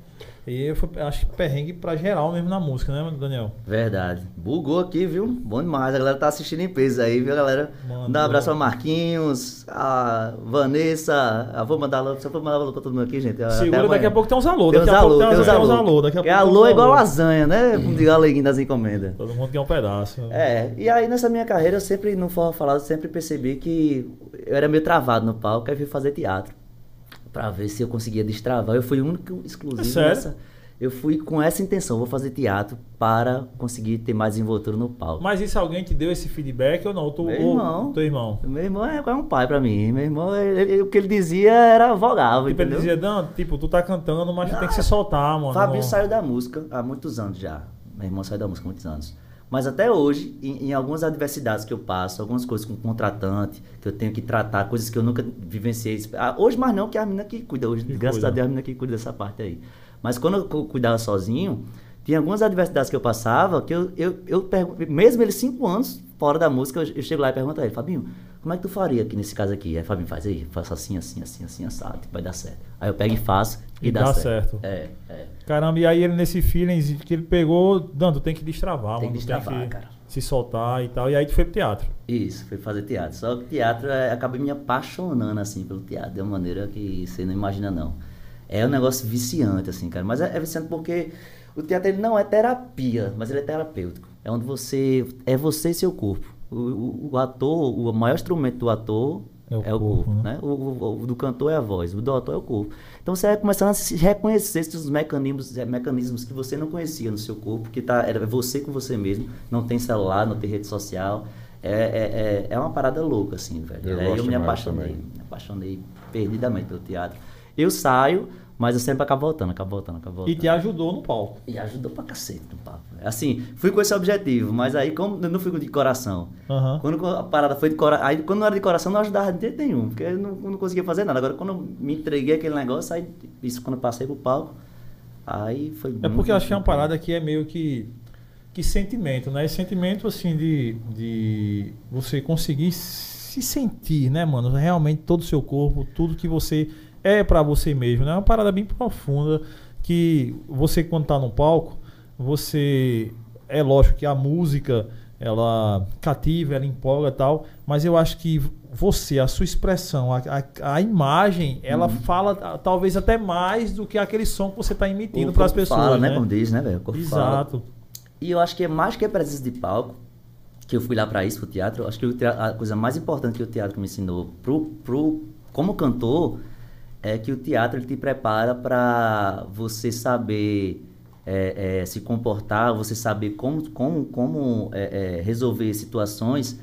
E fui- acho que perrengue pra geral mesmo na música, né, Daniel? Verdade. Bugou aqui, viu? Bom demais. A galera tá assistindo em peso aí, viu, galera? Mano, Mandar um abraço pra Marquinhos, a Vanessa. Eu vou mandar alô, só vou mandar alô pra todo mundo aqui, gente. Segura, daqui a pouco tem uns alô. Tem Daqui uns a pouco alô, tem tem uns uns tem uns alô. alô. Daqui a Porque pouco tem alô uns é igual alô. lasanha, né? Como diz o Aleguinho das encomendas. Todo mundo quer um pedaço. É, e aí nessa minha carreira, eu sempre, no Forró Falado, eu sempre percebi que eu era meio travado no palco, aí fui fazer teatro. Pra ver se eu conseguia destravar. Eu fui o único exclusivo É nessa. Eu fui com essa intenção, vou fazer teatro para conseguir ter mais envoltura no palco. Mas isso alguém te deu esse feedback ou não? Tu, Meu ou- irmão. Teu irmão. Meu irmão é quase um pai pra mim. Meu irmão, ele- ele- o que ele dizia era vogável, Tipo, ele entendeu? dizia, não, tipo, tu tá cantando, mas tu tem que se soltar, mano. Fabinho saiu da música há muitos anos já. Meu irmão saiu da música há muitos anos. Mas até hoje, em, em algumas adversidades que eu passo, algumas coisas com contratante, que eu tenho que tratar, coisas que eu nunca vivenciei. Ah, Hoje mais não, que é a menina que cuida. Hoje, Que graças cuida. a Deus, a menina que cuida dessa parte aí. Mas quando eu cu- cuidava sozinho, tinha algumas adversidades que eu passava, que eu, eu, eu pergun- mesmo ele cinco anos fora da música, eu, eu chego lá e pergunto a ele, Fabinho, como é que tu faria aqui nesse caso aqui? Aí Fabinho faz aí, faça assim, assim, assim, assim, assado, vai dar certo. Aí eu pego e faço e, E dá, dá certo. certo. É, é. Caramba, e aí ele nesse feeling que ele pegou, Dando, tem que destravar, Tem mano. que destravar, cara. se soltar e tal. E aí tu foi pro teatro. Isso, fui fazer teatro. Só que teatro, é, acabei me apaixonando, assim, pelo teatro, de uma maneira que você não imagina, não. É um negócio viciante, assim, cara. Mas é, é viciante porque o teatro ele não é terapia, mas ele é terapêutico. É onde você... É você e seu corpo. O, o, o ator, o maior instrumento do ator É é o o, corpo, corpo, né? né? O, o- o do cantor é a voz, o do ator é o corpo. Então você vai começando a se reconhecer esses mecanismos, eh, mecanismos que você não conhecia no seu corpo, que tá, era você com você mesmo, não tem celular, não tem rede social. É, é, é, é uma parada louca, assim, velho. Eu gosto eu me apaixonei, também. me apaixonei perdidamente pelo teatro. Eu saio, mas eu sempre acabo voltando, acabo voltando, acabo voltando. E te ajudou no palco. E ajudou pra cacete no papo. Assim, fui com esse objetivo, mas aí como eu não fui de coração. Aham. Quando a parada foi de coração, aí quando não era de coração não ajudava de jeito nenhum, porque eu não, não conseguia fazer nada. Agora quando eu me entreguei aquele negócio, aí isso quando eu passei pro palco, aí foi É porque eu achei uma tranquilo. parada que é meio que. Que sentimento, né? Esse sentimento, assim, de, de você conseguir se sentir, né, mano? Realmente todo o seu corpo, tudo que você é pra você mesmo, né? É uma parada bem profunda que você, quando tá no palco, você. É lógico que a música, ela cativa, ela empolga e tal, mas eu acho que você, a sua expressão, a, a, a imagem, ela Uhum. fala talvez até mais do que aquele som que você tá emitindo para as pessoas. Fala, né? né? Como diz, né, velho? O corpo fala. Exato. E eu acho que é mais que a presença de palco, que eu fui lá pra isso, pro teatro, acho que a coisa mais importante que o teatro me ensinou pro, pro, como cantor é que o teatro ele te prepara para você saber é, é, se comportar, você saber como, como, como é, é, resolver situações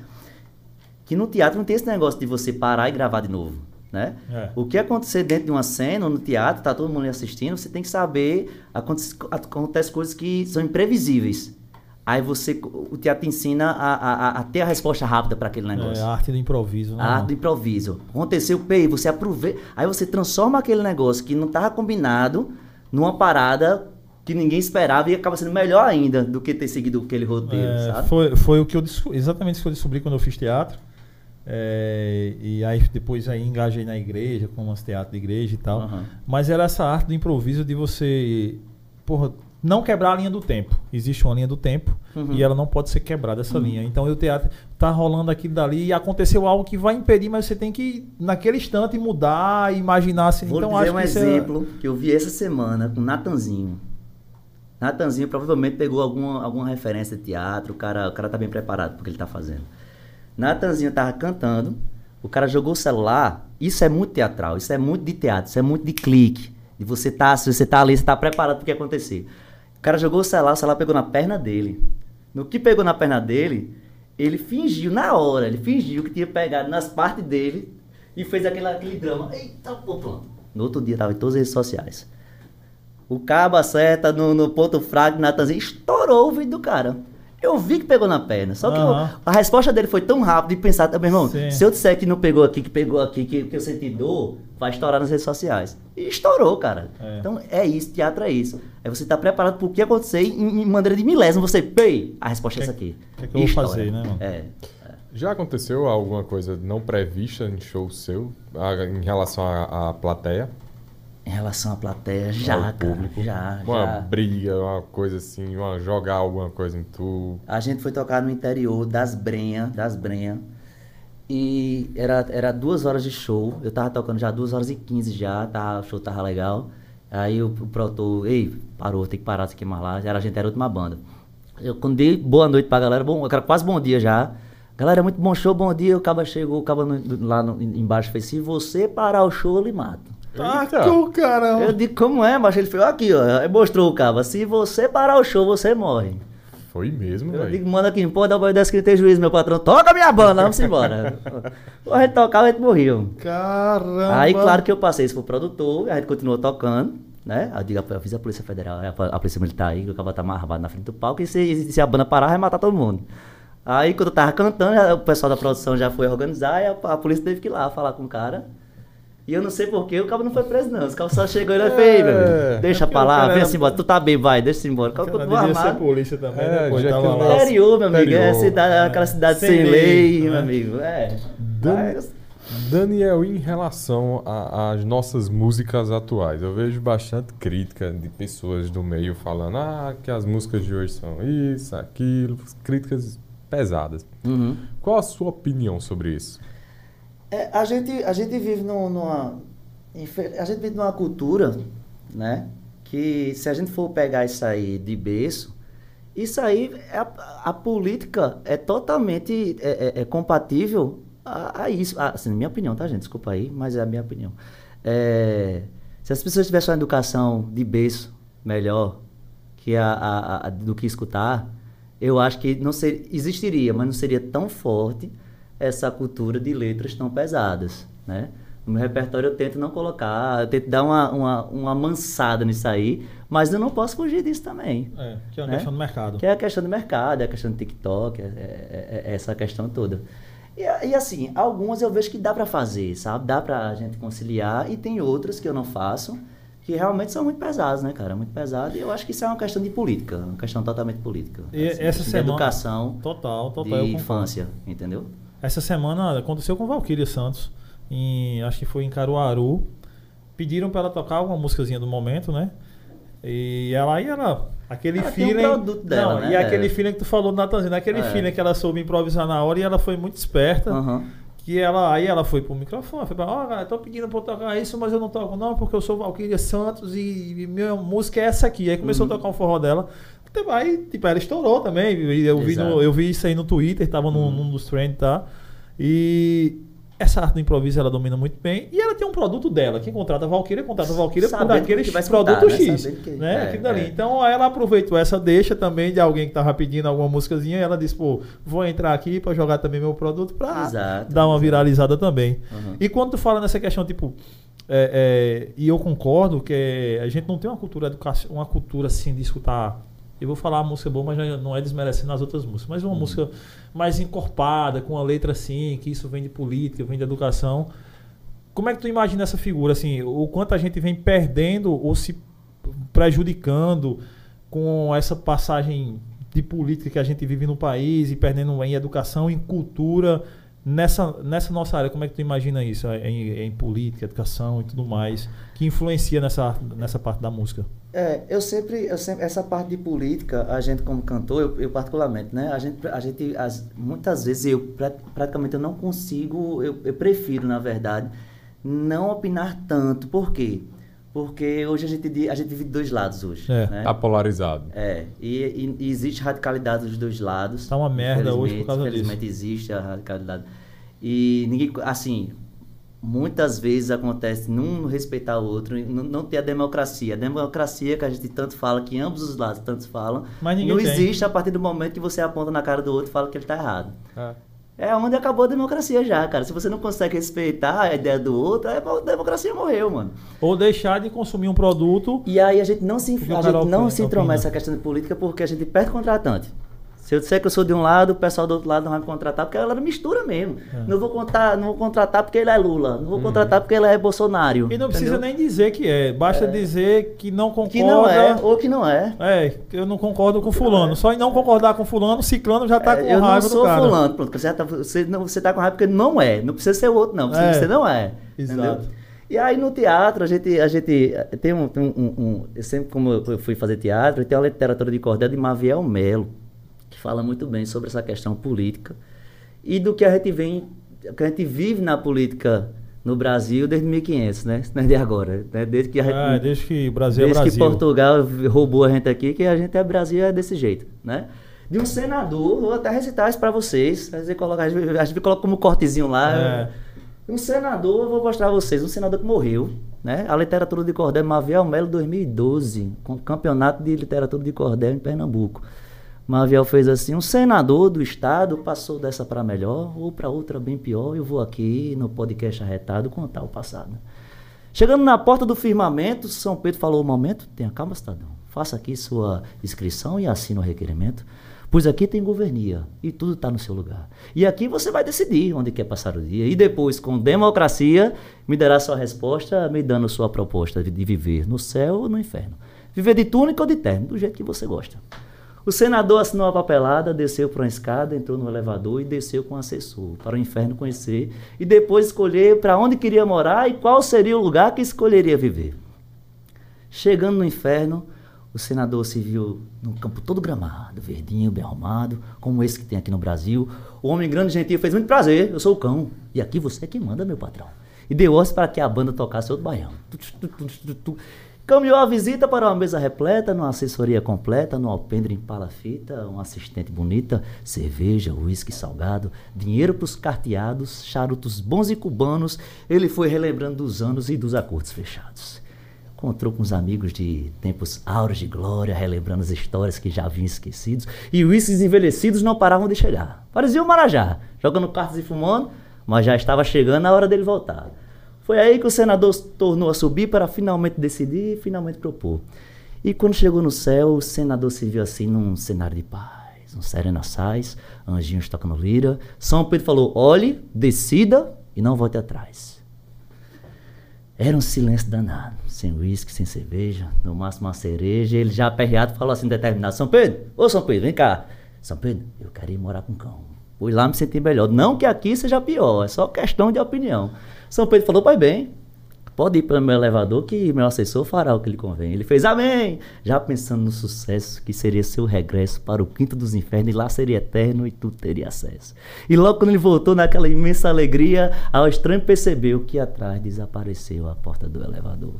que no teatro não tem esse negócio de você parar e gravar de novo, né? É. O que acontecer dentro de uma cena no teatro, tá todo mundo assistindo, você tem que saber, acontece, acontece coisas que são imprevisíveis. Aí você, o teatro te ensina a, a, a- a ter a resposta rápida para aquele negócio. É a arte do improviso, né? A arte do improviso. Aconteceu, pei, você aproveita. Aí você transforma aquele negócio que não estava combinado numa parada que ninguém esperava e acaba sendo melhor ainda do que ter seguido aquele roteiro, É, sabe? foi, foi o que eu exatamente isso que eu descobri quando eu fiz teatro. É, e aí depois aí engajei na igreja, com umas teatros de igreja e tal. Aham. Mas era essa arte do improviso de você, porra, não quebrar a linha do tempo. Existe uma linha do tempo Uhum. e ela não pode ser quebrada essa linha. Então o teatro tá rolando aquilo dali e aconteceu algo que vai impedir, mas você tem que naquele instante mudar, imaginar assim. Vou então dizer acho um que é- exemplo que eu vi essa semana com Natanzinho. Natanzinho provavelmente pegou alguma, alguma referência de teatro, o cara, o cara tá bem preparado pro que ele tá fazendo. Natanzinho tava cantando, o cara jogou o celular, isso é muito teatral, isso é muito de teatro, isso é muito de clique. De você tá, se você tá ali, você tá preparado pro que acontecer. Cara jogou o celular, o celular pegou na perna dele. No que pegou na perna dele, ele fingiu, na hora, ele fingiu que tinha pegado nas partes dele e fez aquele, aquele drama. Eita, pô, pronto. No outro dia tava em todas as redes sociais. O cabo acerta no, no ponto fraco, Natanzinho, estourou o vídeo do cara. Eu vi que pegou na perna. Só que eu- a resposta dele foi tão rápida de pensar, meu irmão, Sim. se eu disser que não pegou aqui, que pegou aqui, que, que eu senti dor, vai estourar nas redes sociais. E estourou, cara. É. Então é isso, teatro é isso. É você estar preparado pro que acontecer em, em maneira de milésimo. Você, pei, a resposta é essa aqui. que é que eu vou fazer, né, mano? É. Já aconteceu alguma coisa não prevista em show seu ah, em relação à, à plateia? Em relação à plateia, já, cara, já, Uma já. briga, uma coisa assim, uma jogar alguma coisa em tu. A gente foi tocar no interior das Brenha, das Brenha. E era, era duas horas de show. Eu tava tocando já duas horas e quinze já, tava, o show tava legal. Aí o, o ei, parou, tem que parar, tem que mais lá. Era, a gente era a última banda. Eu quando dei boa noite pra galera, bom, era quase bom dia já. Galera, muito bom show, bom dia. O caba chegou, o caba no- lá no- embaixo fez: se você parar o show, eu lhe mato. O caramba. Eu digo, como é, mas ele falou aqui, ó. Mostrou o caba: se você parar o show, você morre. Foi mesmo, Eu velho. digo, manda aqui, pô, dá uma dessa que tem juízo, meu patrão. Toca minha banda, vamos embora. a gente tocava, a gente morreu. Caramba. Aí, claro que eu passei isso pro produtor, a gente continuou tocando, né? Eu digo, eu fiz a Polícia Federal, a, Polícia Militar aí, que o cara tá amarrado na frente do palco, e se, se a banda parar, vai matar todo mundo. Aí, quando eu tava cantando, o pessoal da produção já foi organizar, e a, a polícia teve que ir lá falar com o cara. E eu não sei porquê, o cabo não foi preso, não. Os cabos só chegou e ele fez, meu amigo. Deixa É pra lá, cara vem era- assim embora. Tu tá bem, vai, deixa embora. O Ela continuou devia ser armado. polícia também, É, né? pô, já tava que lá. não- Interior, meu amigo, é cidade, aquela cidade Sem sem, lei, lei, né? meu amigo. É. Dan- Daniel, em relação a- às nossas músicas atuais, eu vejo bastante crítica de pessoas do meio falando ah, que as músicas de hoje são isso, aquilo, críticas pesadas. Uhum. Qual a sua opinião sobre isso? É, a, gente, a gente vive num- numa. A gente vive numa cultura, né? Que se a gente for pegar isso aí de berço, isso aí, a, a política é totalmente é, é- é compatível a, a isso. Ah, assim, minha opinião, tá, gente? Desculpa aí, mas é a minha opinião. É, se as pessoas tivessem uma educação de berço melhor que a, a- a- do que escutar, eu acho que não ser, existiria, mas não seria tão forte essa cultura de letras tão pesadas, né? No meu repertório eu tento não colocar, eu tento dar uma, uma, uma amansada nisso aí, mas eu não posso fugir disso também. É, que é uma né? questão do mercado. Que é a questão do mercado, é a questão do TikTok, é, é- é- é essa questão toda. E, e assim, algumas eu vejo que dá pra fazer, sabe? Dá pra gente conciliar, e tem outras que eu não faço, que realmente são muito pesadas, né, cara? Muito pesadas, e eu acho que isso é uma questão de política, uma questão totalmente política. E assim, essa de semana- educação, Total, total. de infância, entendeu? Essa semana aconteceu com Valkyria Santos, em, acho que foi em Caruaru. Pediram pra ela tocar uma músicazinha do momento, né? E ela aí ela. Aquele Ela tem um feeling. produto dela, não, né? E aquele É. feeling que tu falou do Natanzinho, aquele É. feeling que ela soube improvisar na hora e ela foi muito esperta. Aham. Que ela, aí ela foi pro microfone, foi pra, ó, galera, tô pedindo pra eu tocar isso, mas eu não toco não, porque eu sou Valkyria Santos e, e minha música é essa aqui. Aí começou Uhum. a tocar um forró dela. Aí, tipo, ela estourou também. Eu vi, no- eu vi isso aí no Twitter, tava num, Uhum. num dos trends, tá? E essa arte do improviso ela domina muito bem. E ela tem um produto dela. Quem contrata a Valkyria, contrata a Valkyria por aquele que vai produto né? X. Que- Né? é, é. Então ela aproveitou essa deixa também de alguém que tava pedindo alguma músicazinha. Ela disse, pô, vou entrar aqui pra jogar também meu produto pra Exato. dar uma viralizada também. Uhum. E quando tu fala nessa questão, tipo, é, é, e eu concordo que a gente não tem uma cultura educação, uma cultura assim de escutar. Eu vou falar a música boa, mas não é desmerecendo as outras músicas, mas uma Uhum. música mais encorpada, com uma letra assim, que isso vem de política, vem de educação. Como é que tu imagina essa figura, assim, o quanto a gente vem perdendo ou se prejudicando com essa passagem de política que a gente vive no país e perdendo em educação, em cultura, nessa, nessa nossa área, como é que tu imagina isso, em, em política, educação e tudo mais, que influencia nessa, nessa parte da música? É, eu sempre, eu sempre, essa parte de política, a gente como cantor, eu, eu particularmente, né, a gente, a gente as- muitas vezes eu pra- praticamente eu não consigo, eu, eu prefiro, na verdade, não opinar tanto. Por quê? Porque hoje a gente, a gente vive de dois lados hoje. É. né? Tá polarizado. É, e, e- e existe radicalidade dos dois lados. Tá uma merda hoje por causa disso. Infelizmente existe a radicalidade. E ninguém, assim, muitas vezes acontece num não respeitar o outro, não, não ter a democracia. A democracia que a gente tanto fala, que ambos os lados tanto falam, Mas ninguém não tem. existe a partir do momento que você aponta na cara do outro e fala que ele tá errado. É. É onde acabou a democracia já, cara. Se você não consegue respeitar a ideia do outro, a democracia morreu, mano. Ou deixar de consumir um produto E aí a gente não se, a gente não opina- se intromete nessa questão de política porque a gente perde contratante. Se eu disser que eu sou de um lado, o pessoal do outro lado não vai me contratar, porque a galera mistura mesmo. É. Não, vou contar, não vou contratar porque ele é Lula, não vou contratar porque ele é Bolsonaro. e não precisa entendeu? nem dizer que é, basta dizer que não concorda. Que não é, ou que não é. É, que eu não concordo com fulano. Só em não concordar com fulano, ciclano já tá É, com eu não raiva sou do cara. fulano, pronto. Você, tá, você, não, você tá com raiva porque não é. Não precisa ser o outro, não. Você, É. você não é. Exato. entendeu? E aí no teatro, a gente, a gente tem um, tem um, um- um- eu sempre como eu fui fazer teatro, tem uma literatura de cordel de Maviel Melo, que fala muito bem sobre essa questão política e do que a gente vem, que a gente vive na política no Brasil desde 1500, né? Não é de agora, né? Desde que a gente, É, desde que Brasil é Desde que Brasil. Portugal roubou a gente aqui, que a gente é Brasil é desse jeito, né? De um senador, vou até recitar isso pra vocês. A gente coloca, a gente coloca como cortezinho lá. É. Um senador, eu vou mostrar a vocês, um senador que morreu, né? A literatura de cordel, Maviel Melo 2012, com o campeonato de literatura de cordel em Pernambuco. Maviel fez assim: um senador do estado passou dessa para melhor ou para outra bem pior. Eu vou aqui no podcast arretado contar o passado. Chegando na porta do firmamento, São Pedro falou: momento, tenha calma, cidadão. Faça aqui sua inscrição e assine o requerimento, pois aqui tem governia e tudo está no seu lugar. E aqui você vai decidir onde quer passar o dia. E depois, com democracia, me dará sua resposta, me dando sua proposta de viver no céu ou no inferno. Viver de túnica ou de terno, do jeito que você gosta. O senador assinou a papelada, desceu para uma escada, entrou no elevador e desceu com o assessor para o inferno conhecer e depois escolher para onde queria morar e qual seria o lugar que escolheria viver. Chegando no inferno, o senador se viu num campo todo gramado, verdinho, bem arrumado, como esse que tem aqui no Brasil. O homem grande e gentil fez muito prazer, eu sou o cão. E aqui você é que manda, meu patrão. E deu ordens para que a banda tocasse outro baião. Caminhou a visita para uma mesa repleta, numa assessoria completa, no alpendre em palafita, uma assistente bonita, cerveja, uísque salgado, dinheiro para os carteados, charutos bons e cubanos. Ele foi relembrando dos anos e dos acordos fechados. Encontrou com os amigos de tempos áureos de glória, relembrando as histórias que já haviam esquecidos. E uísques envelhecidos não paravam de chegar. Parecia o Marajá, jogando cartas e fumando, mas já estava chegando a hora dele voltar. Foi aí que o senador tornou a subir para finalmente decidir e finalmente propor. E quando chegou no céu, o senador se viu assim num cenário de paz, um serenaçais, anjinhos tocando lira. São Pedro falou: olhe, decida e não volte atrás. Era um silêncio danado, sem uísque, sem cerveja, no máximo uma cereja. Ele já aperreado falou assim determinado: São Pedro, ô São Pedro, vem cá. São Pedro, eu quero ir morar com cão. Fui lá me sentir melhor. Não que aqui seja pior, é só questão de opinião. São Pedro falou, pai bem, pode ir para o meu elevador que meu assessor fará o que lhe convém. Ele fez amém, já pensando no sucesso que seria seu regresso para o quinto dos infernos e lá seria eterno e tudo teria acesso. E logo quando ele voltou naquela imensa alegria, ao estranho percebeu que atrás desapareceu a porta do elevador.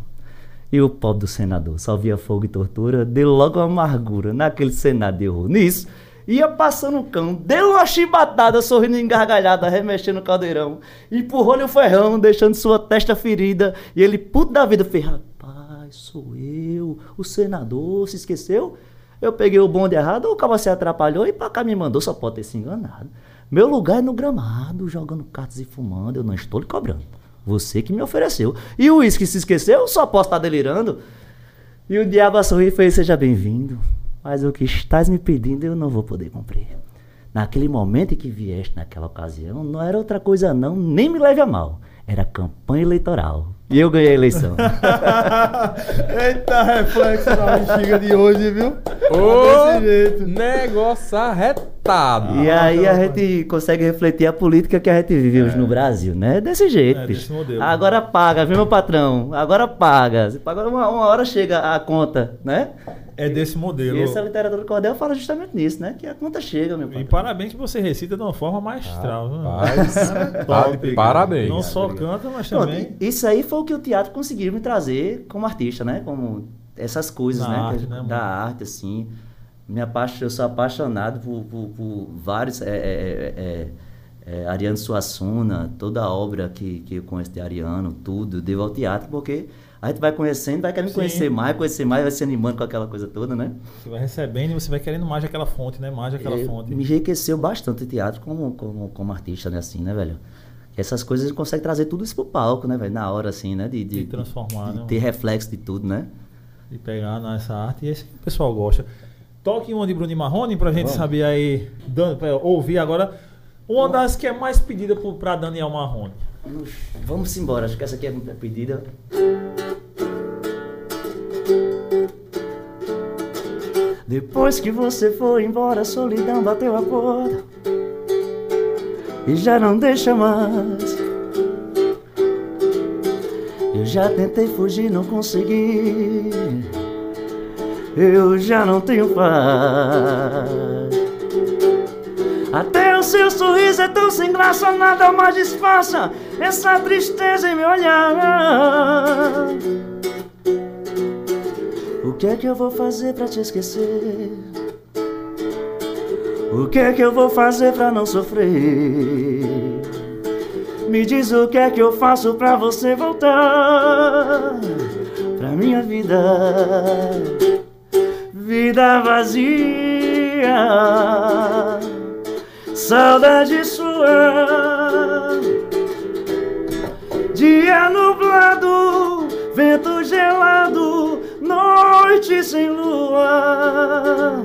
E o pobre do senador só via fogo e tortura, deu logo amargura naquele senado de horror. Nisso, Ia passando o cão, deu uma chibatada, sorrindo engargalhada, remexendo o caldeirão. Empurrou-lhe o ferrão, deixando sua testa ferida. E ele, puto da vida, fez: Rapaz, sou eu, o senador, se esqueceu? Eu peguei o bonde errado, o cara se atrapalhou e pra cá me mandou, só pode ter se enganado. Meu lugar é no gramado, jogando cartas e fumando, eu não estou lhe cobrando. Você que me ofereceu. E o uísque se esqueceu, só posso estar delirando. E o diabo sorriu e fez: Seja bem-vindo mas o que estás me pedindo eu não vou poder cumprir. Naquele momento em que vieste naquela ocasião, não era outra coisa não, nem me leve a mal. Era campanha eleitoral. E eu ganhei a eleição. Eita, reflexo na bexiga de hoje, viu? Ô, desse jeito. Negócio arretado. E aí a gente consegue refletir a política que a gente vive hoje no Brasil, né? Desse jeito, É, bicho. modelo. Agora paga, viu, meu patrão? Agora paga. Paga uma, uma hora chega a conta, né? É desse modelo. E essa literatura do cordel fala justamente nisso, né? Que a conta chega, meu E patrão. parabéns que você recita de uma forma viu? Rapaz, Top. parabéns. Não só canta, mas Pronto, também. isso aí foi o que o teatro conseguiu me trazer como artista, né? Como essas coisas, Da né? arte, né, mano? da arte, assim. Me apaixo, eu sou apaixonado por, por- por vários. É, é, é, é, Ariano Suassuna, toda a obra que, que eu conheço de Ariano, tudo, devo ao teatro, porque a gente vai conhecendo, vai querendo Sim. conhecer mais, conhecer mais, vai se animando com aquela coisa toda, né? Você vai recebendo e você vai querendo mais daquela fonte, né? Mais daquela É, fonte. Me enriqueceu bastante o teatro como, como, como artista, né? Assim, né, velho? Essas coisas a gente consegue trazer tudo isso pro palco, né, velho? Na hora, assim, né? De, de, De transformar, de né, ter reflexo de tudo, né? de pegar nessa arte e esse que o pessoal gosta. Toque uma de Bruno Marrone pra gente Vamos. saber aí, dan- pra ouvir agora. Uma das que é mais pedida por- pra Daniel Marrone. Vamos embora, acho que essa aqui é a pedida. Depois que você foi embora, a solidão bateu a porta e já não deixa mais. Eu já tentei fugir, não consegui. Eu já não tenho paz. Até seu sorriso é tão sem graça, nada mais disfarça essa tristeza em meu olhar. O que é que eu vou fazer pra te esquecer? O que é que eu vou fazer pra não sofrer? Me diz o que é que eu faço pra você voltar pra minha vida. Vida vazia, saudade sua. Dia nublado, vento gelado, noite sem lua.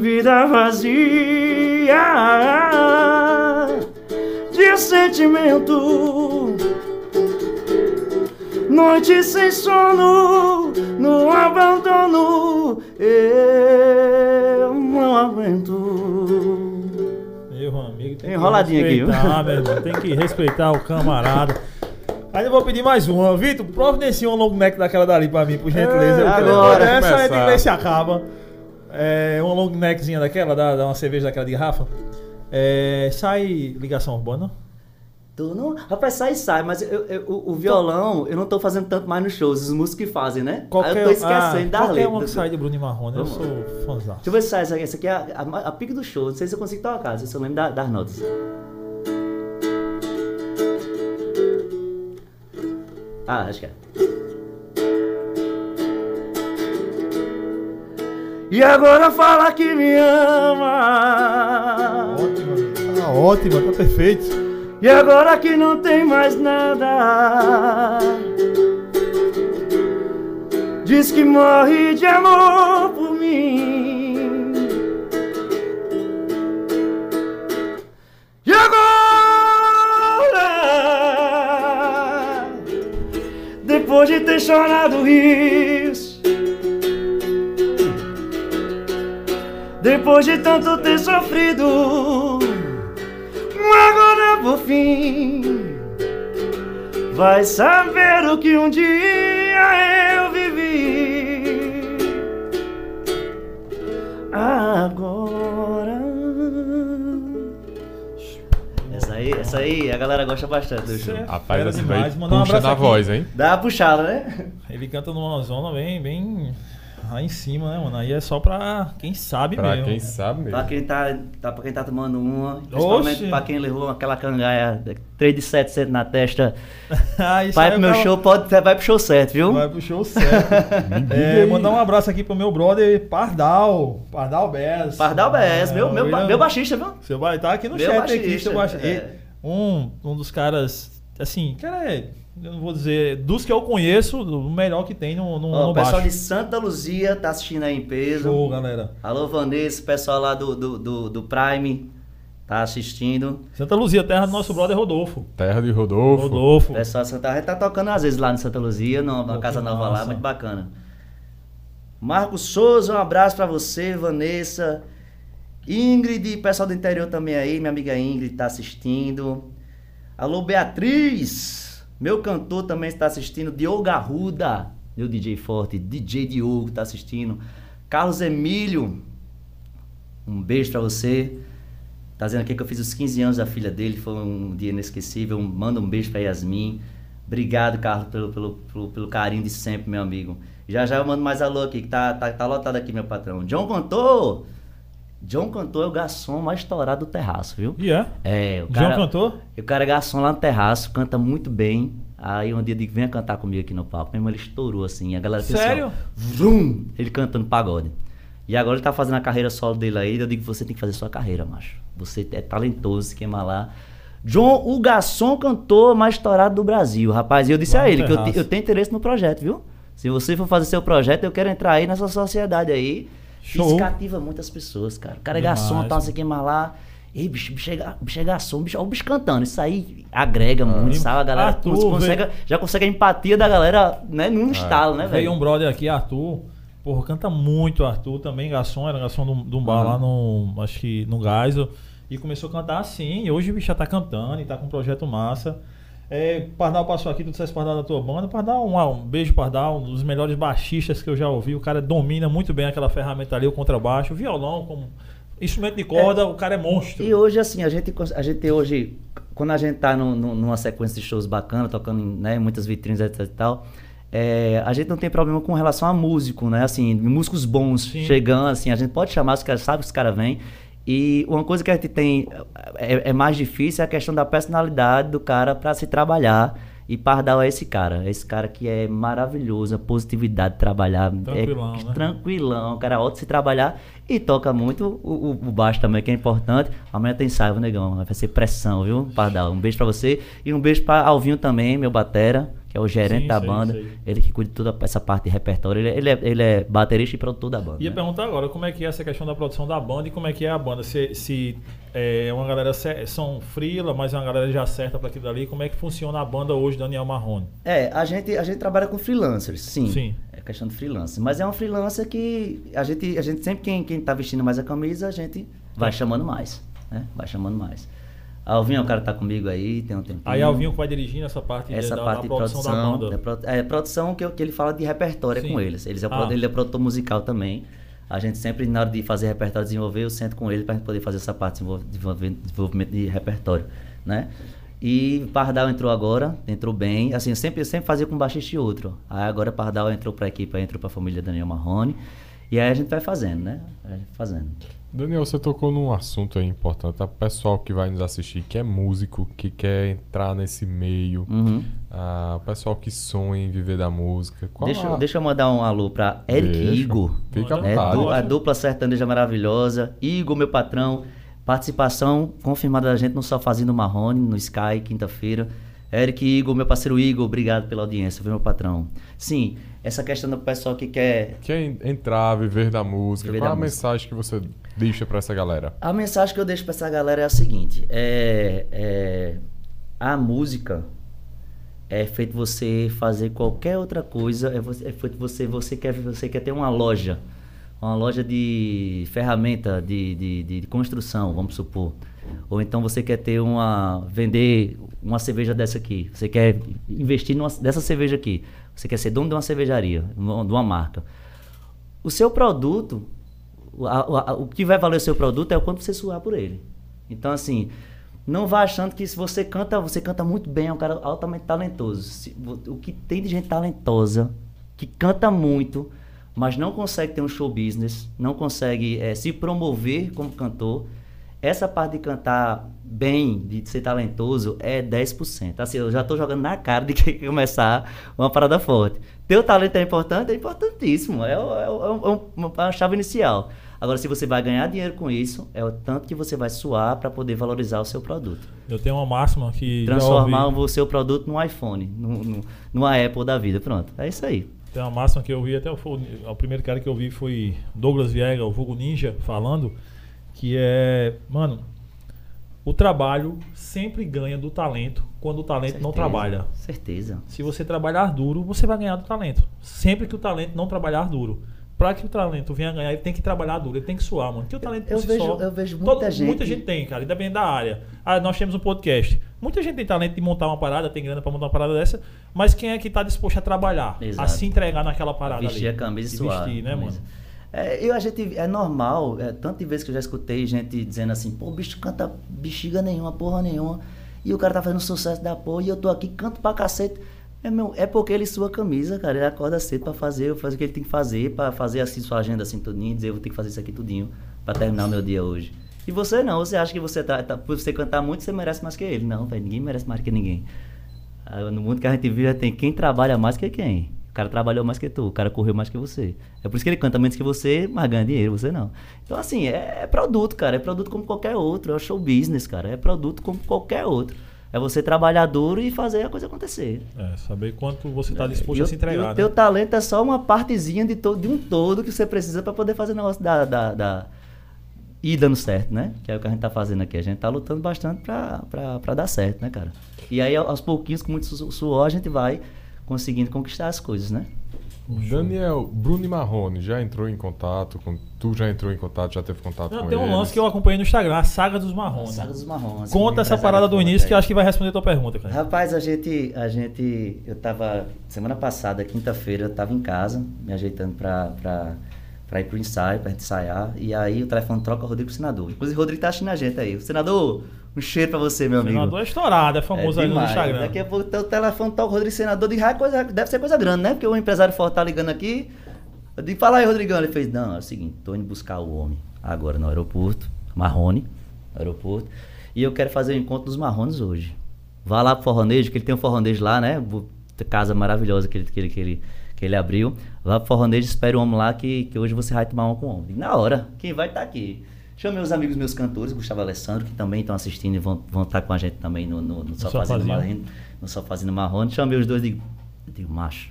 Vida vazia de sentimento. Noite sem sono, no abandono eu não aguento. Enroladinho aqui, viu? meu irmão, tem que respeitar o camarada. Aí eu vou pedir mais uma. Vitor, providencia um long neck daquela dali pra mim, por gentileza. Quero- agora. Essa gente Começar. vê se acaba. É, uma long neckzinha daquela, dá, dá uma cerveja daquela de garrafa. É, sai ligação urbana. Tu não... Rapaz, sai, sai, mas eu- eu- o, o violão eu não tô fazendo tanto mais nos shows, os músicos que fazem, né? Aí eu tô esquecendo ah, da qualquer letra. uma que sai de Bruno e Marrone, eu sou fãzão. Deixa eu ver se sai essa aqui. Essa aqui é a, a, a pique do show. Não sei se eu consigo tocar, se eu lembro da- das notas. Ah, acho que é. E agora fala que me ama. Ótima, tá ótima, tá perfeito. E agora que não tem mais nada Diz que morre de amor por mim. E agora Depois de ter chorado rios Depois de tanto ter sofrido por fim Vai saber o que um dia eu vivi Agora Essa aí, essa aí a galera gosta bastante do show. Rapaz, essa demais. daí Mandar um puxa abraço na aqui. voz, hein? Dá uma puxada, né? Ele canta numa zona bem, bem lá em cima, né, mano? Aí é só pra quem sabe Pra mesmo. quem sabe mesmo. Pra quem tá, tá, pra quem tá tomando uma, principalmente Oxe. pra quem levou aquela cangaia 3 de 700 na testa, Aí vai pro meu show, pode, vai pro show certo, viu? Vai pro show certo. é, mandar um abraço aqui pro meu brother Pardal. Pardal Bess. Pardal BS, meu, meu, William- meu baixista, viu? Você vai estar aqui no Meu chat aqui, baixista, seu baixista. é. Um, um dos caras, assim, cara, é, eu não vou dizer, dos que eu conheço, o melhor que tem no, no, Ó, no o pessoal baixo. de Santa Luzia tá assistindo aí em peso. Show, galera. Alô, Vanessa, o pessoal lá do, do, do, do Prime tá assistindo. Santa Luzia, terra do nosso brother Rodolfo. Terra de Rodolfo. Rodolfo. O pessoal de Santa a gente tá tocando às vezes lá em Santa Luzia, numa Pô, casa nova lá, massa. muito bacana. Marcos Souza, um abraço pra você, Vanessa. Ingrid, pessoal do interior também aí, minha amiga Ingrid tá assistindo. Alô, Beatriz, meu cantor também está assistindo. Diogo Arruda, meu DJ forte, DJ Diogo tá assistindo. Carlos Emílio, um beijo pra você. Tá dizendo aqui que eu fiz os 15 anos da filha dele, foi um dia inesquecível. Manda um beijo pra Yasmin. Obrigado, Carlos, pelo, pelo, pelo, pelo carinho de sempre, meu amigo. Já já eu mando mais alô aqui, que tá, tá, tá lotado aqui, meu patrão. John Cantor! John Cantor é o garçom mais estourado do terraço, viu? E é? É, o João cara, cantor? o cara é garçom lá no terraço, canta muito bem. Aí um dia eu digo, venha cantar comigo aqui no palco. Mesmo ele estourou assim, a galera fez assim, Sério? ó, vrum, ele cantando pagode. E agora ele tá fazendo a carreira solo dele aí. Eu digo, você tem que fazer sua carreira, macho. Você é talentoso, esquema lá. John, o garçom cantor mais estourado do Brasil, rapaz. E eu disse a ele que eu, terraço. eu tenho interesse no projeto, viu? Se você for fazer seu projeto, eu quero entrar aí nessa sociedade aí. Show. Isso cativa muitas pessoas, cara. O cara é garçom, tá, não sei o que lá. Ei, bicho, bicho é, bicho é garçom, bicho, olha o bicho cantando. Isso aí agrega muito, sabe? A galera Arthur, cons- consegue, veio- já consegue a empatia da galera, né? Num estalo, né, Veio velho? um brother aqui, Arthur. Porra, canta muito Arthur, também garçom, era garçom de um- bar Aham. lá no, acho que no Geisel. E começou a cantar assim, e hoje o bicho já tá cantando e tá com um projeto massa. É, Pardal passou aqui, tu dissesse Pardal da tua banda. Pardal, um, um beijo Pardal, um dos melhores baixistas que eu já ouvi. O cara domina muito bem aquela ferramenta ali, o contrabaixo, o violão, como instrumento de corda, o cara é monstro. E hoje, assim, a gente, a gente hoje, quando a gente tá num- num- numa sequência de shows bacana, tocando em né, muitas vitrines, etc e tal, é, a gente não tem problema com relação a músico, né? Assim, músicos bons Sim. chegando, assim, a gente pode chamar, os caras sabem que os caras vêm. E uma coisa que a gente tem é, é mais difícil é a questão da personalidade do cara para se trabalhar. E Pardal é esse cara, é esse cara que é maravilhoso, a positividade de trabalhar. Tranquilão, é, né? tranquilão, o cara é ótimo de se trabalhar e toca muito o, o, baixo também, que é importante. Amanhã tem ensaio, negão, vai ser pressão, viu, Pardal? Um beijo pra você e um beijo pra Alvinho também, meu batera, que é o gerente Sim, da sei, banda. sei. Ele que cuida de toda essa parte de repertório. Ele, ele, é, ele é baterista e produtor da banda. Ia né? perguntar agora como é que é essa questão da produção da banda e como é que é a banda. Se, se é uma galera são frila, mas é uma galera já certa para aquilo ali. Como é que funciona a banda hoje, Daniel Marrone? É, a gente, a gente trabalha com freelancers, sim. Sim. É, questão de freelance. Mas é uma freelancer que a gente, a gente sempre, quem, quem tá vestindo mais a camisa, a gente vai chamando mais. Né? Vai chamando mais. Alvinho é o cara que tá comigo aí, tem um tempinho. Aí Alvinho que vai dirigindo essa parte, de- Essa da, parte da de produção, produção, da banda. da pro- é, produção que, que ele fala de repertório é Sim. com eles. eles é Ah. ele é produtor musical também. A gente sempre, na hora de fazer repertório, desenvolver, eu sento com ele gente poder fazer essa parte de desenvolvimento de repertório, né? E Pardal entrou agora, entrou bem. Assim, eu sempre, sempre fazia com um baixista e outro. Aí agora Pardal entrou pra equipe, aí entrou pra família Daniel Marrone. E aí a gente vai fazendo, né? Vai fazendo. Daniel, você tocou num assunto aí importante. O pessoal que vai nos assistir, que é músico, que quer entrar nesse meio, Uhum. ah, o pessoal que sonha em viver da música. Qual Deixa, a- eu- deixa eu mandar um alô pra Eric Deixa. Igor. Fica né? Du- a dupla sertaneja maravilhosa. Igor, meu patrão. Participação confirmada da gente no Sofazinho do Marrone, no Sky, quinta-feira. Eric Igor, meu parceiro Igor, obrigado pela audiência, viu, meu patrão? Sim, essa questão do pessoal que quer. Quer en- entrar, viver da música. Viver Qual da a música. mensagem que você deixa pra essa galera? A mensagem que eu deixo pra essa galera é a seguinte: é, é, a música é feito você fazer qualquer outra coisa. É, você, é feito você você quer você quer ter uma loja, uma loja de ferramenta de, de, de- de construção, vamos supor. Ou então você quer ter uma vender uma cerveja dessa aqui. Você quer investir numa, dessa cerveja aqui. Você quer ser dono de uma cervejaria, de uma marca. O seu produto, a- a- o que vai valer o seu produto é o quanto você suar por ele. Então, assim, não vá achando que se você canta, você canta muito bem, é um cara altamente talentoso. Se- o que tem de gente talentosa, que canta muito, mas não consegue ter um show business, não consegue eh, se promover como cantor, essa parte de cantar bem, de ser talentoso, é 10%. Assim, eu já tô jogando na cara de que começar uma parada forte. Teu talento é importante? É importantíssimo. É, o- é o- é é um- uma chave inicial. Agora, se você vai ganhar dinheiro com isso, é o tanto que você vai suar para poder valorizar o seu produto. Eu tenho uma máxima que. Transformar o seu produto num iPhone, num, num- numa Apple da vida. Pronto. É isso aí. Tem uma máxima que eu vi, até o, o primeiro cara que eu vi foi Douglas Viega, o Vulgo Ninja, falando, que é, mano, o trabalho sempre ganha do talento quando o talento não Certeza, trabalha. Certeza. Se você trabalhar duro, você vai ganhar do talento. Sempre que o talento não trabalhar duro. Pra que o talento venha ganhar, ele tem que trabalhar duro, ele tem que suar, mano. Porque o talento Eu por si vejo- só, eu vejo muita gente- Muita gente tem, cara, independente da área. Ah, nós temos um podcast. Muita gente tem talento de montar uma parada, tem grana pra montar uma parada dessa, mas quem é que tá disposto a trabalhar? A Exato. se entregar naquela parada vestir ali? a camisa e suar. vestir, né, mano? Camisa. É, eu, a gente, é normal, é, tantas vezes que eu já escutei gente dizendo assim, pô, o bicho canta bexiga nenhuma, porra nenhuma, e o cara tá fazendo sucesso da porra, e eu tô aqui, canto pra cacete. É, meu, é porque ele sua camisa, cara, ele acorda cedo pra fazer, faz o que ele tem que fazer, pra fazer assim sua agenda assim tudinho, dizer, eu vou ter que fazer isso aqui tudinho, pra terminar o meu dia hoje. E você não, você acha que você tá, tá- por você cantar muito, você merece mais que ele. Não, velho, ninguém merece mais que ninguém. Ah, No mundo que a gente vive, tem quem trabalha mais que quem. O cara trabalhou mais que tu, o cara correu mais que você. É por isso que ele canta menos que você, mas ganha dinheiro, você não. Então, assim, é, é produto, cara. É produto como qualquer outro. É o show business, cara. É produto como qualquer outro. É você trabalhar duro e fazer a coisa acontecer. É, saber quanto você tá disposto E a se e entregar. o teu né? talento é só uma partezinha de, to- de um todo que você precisa para poder fazer o negócio da, da, da- ir dando certo, né? Que é o que a gente tá fazendo aqui. A gente tá lutando bastante pra dar certo, né, cara? E aí, aos pouquinhos, com muito su- suor, a gente vai conseguindo conquistar as coisas, né? Daniel, Bruno e Marrone já entrou em contato com. Tu já entrou em contato, já teve contato Não, com tem um eles? lance que eu acompanhei no Instagram, a Saga dos Marrons. Saga dos Marrons. Conta essa parada do início que eu acho que vai responder a tua pergunta, cara. Rapaz, a gente, a gente, eu tava, semana passada, quinta-feira, eu tava em casa, me ajeitando pra, pra, pra ir pro ensaio, pra gente ensaiar, e aí o telefone troca o Rodrigo pro senador. Inclusive, o Rodrigo tá assistindo a gente aí. Senador, um cheiro pra você, meu O amigo. senador é estourado, é famoso aí no. Instagram. Daqui a pouco o telefone toca o Rodrigo Senador, ah, é coisa, deve ser coisa grande, né? Porque o empresário forte tá ligando aqui. Eu digo, fala aí, Rodrigão. Ele fez, não, é o seguinte, tô indo buscar o homem agora no aeroporto, Marrone, aeroporto, e eu quero fazer o encontro dos Marrones hoje. Vá lá pro Forronejo, que ele tem um Forronejo lá, né? Casa maravilhosa que ele, que ele, que ele, que ele abriu. Vá pro Forronejo, espere o homem lá, que, que hoje você vai tomar uma com o homem. Digo, Na hora, quem vai estar aqui? Chamei os amigos meus cantores, Gustavo e Alessandro, que também estão assistindo e vão, vão estar com a gente também no, no, no Sofazinho Sofazinho. Marrone no Sofazinho Marrone. Chamei os dois e digo, eu digo, macho,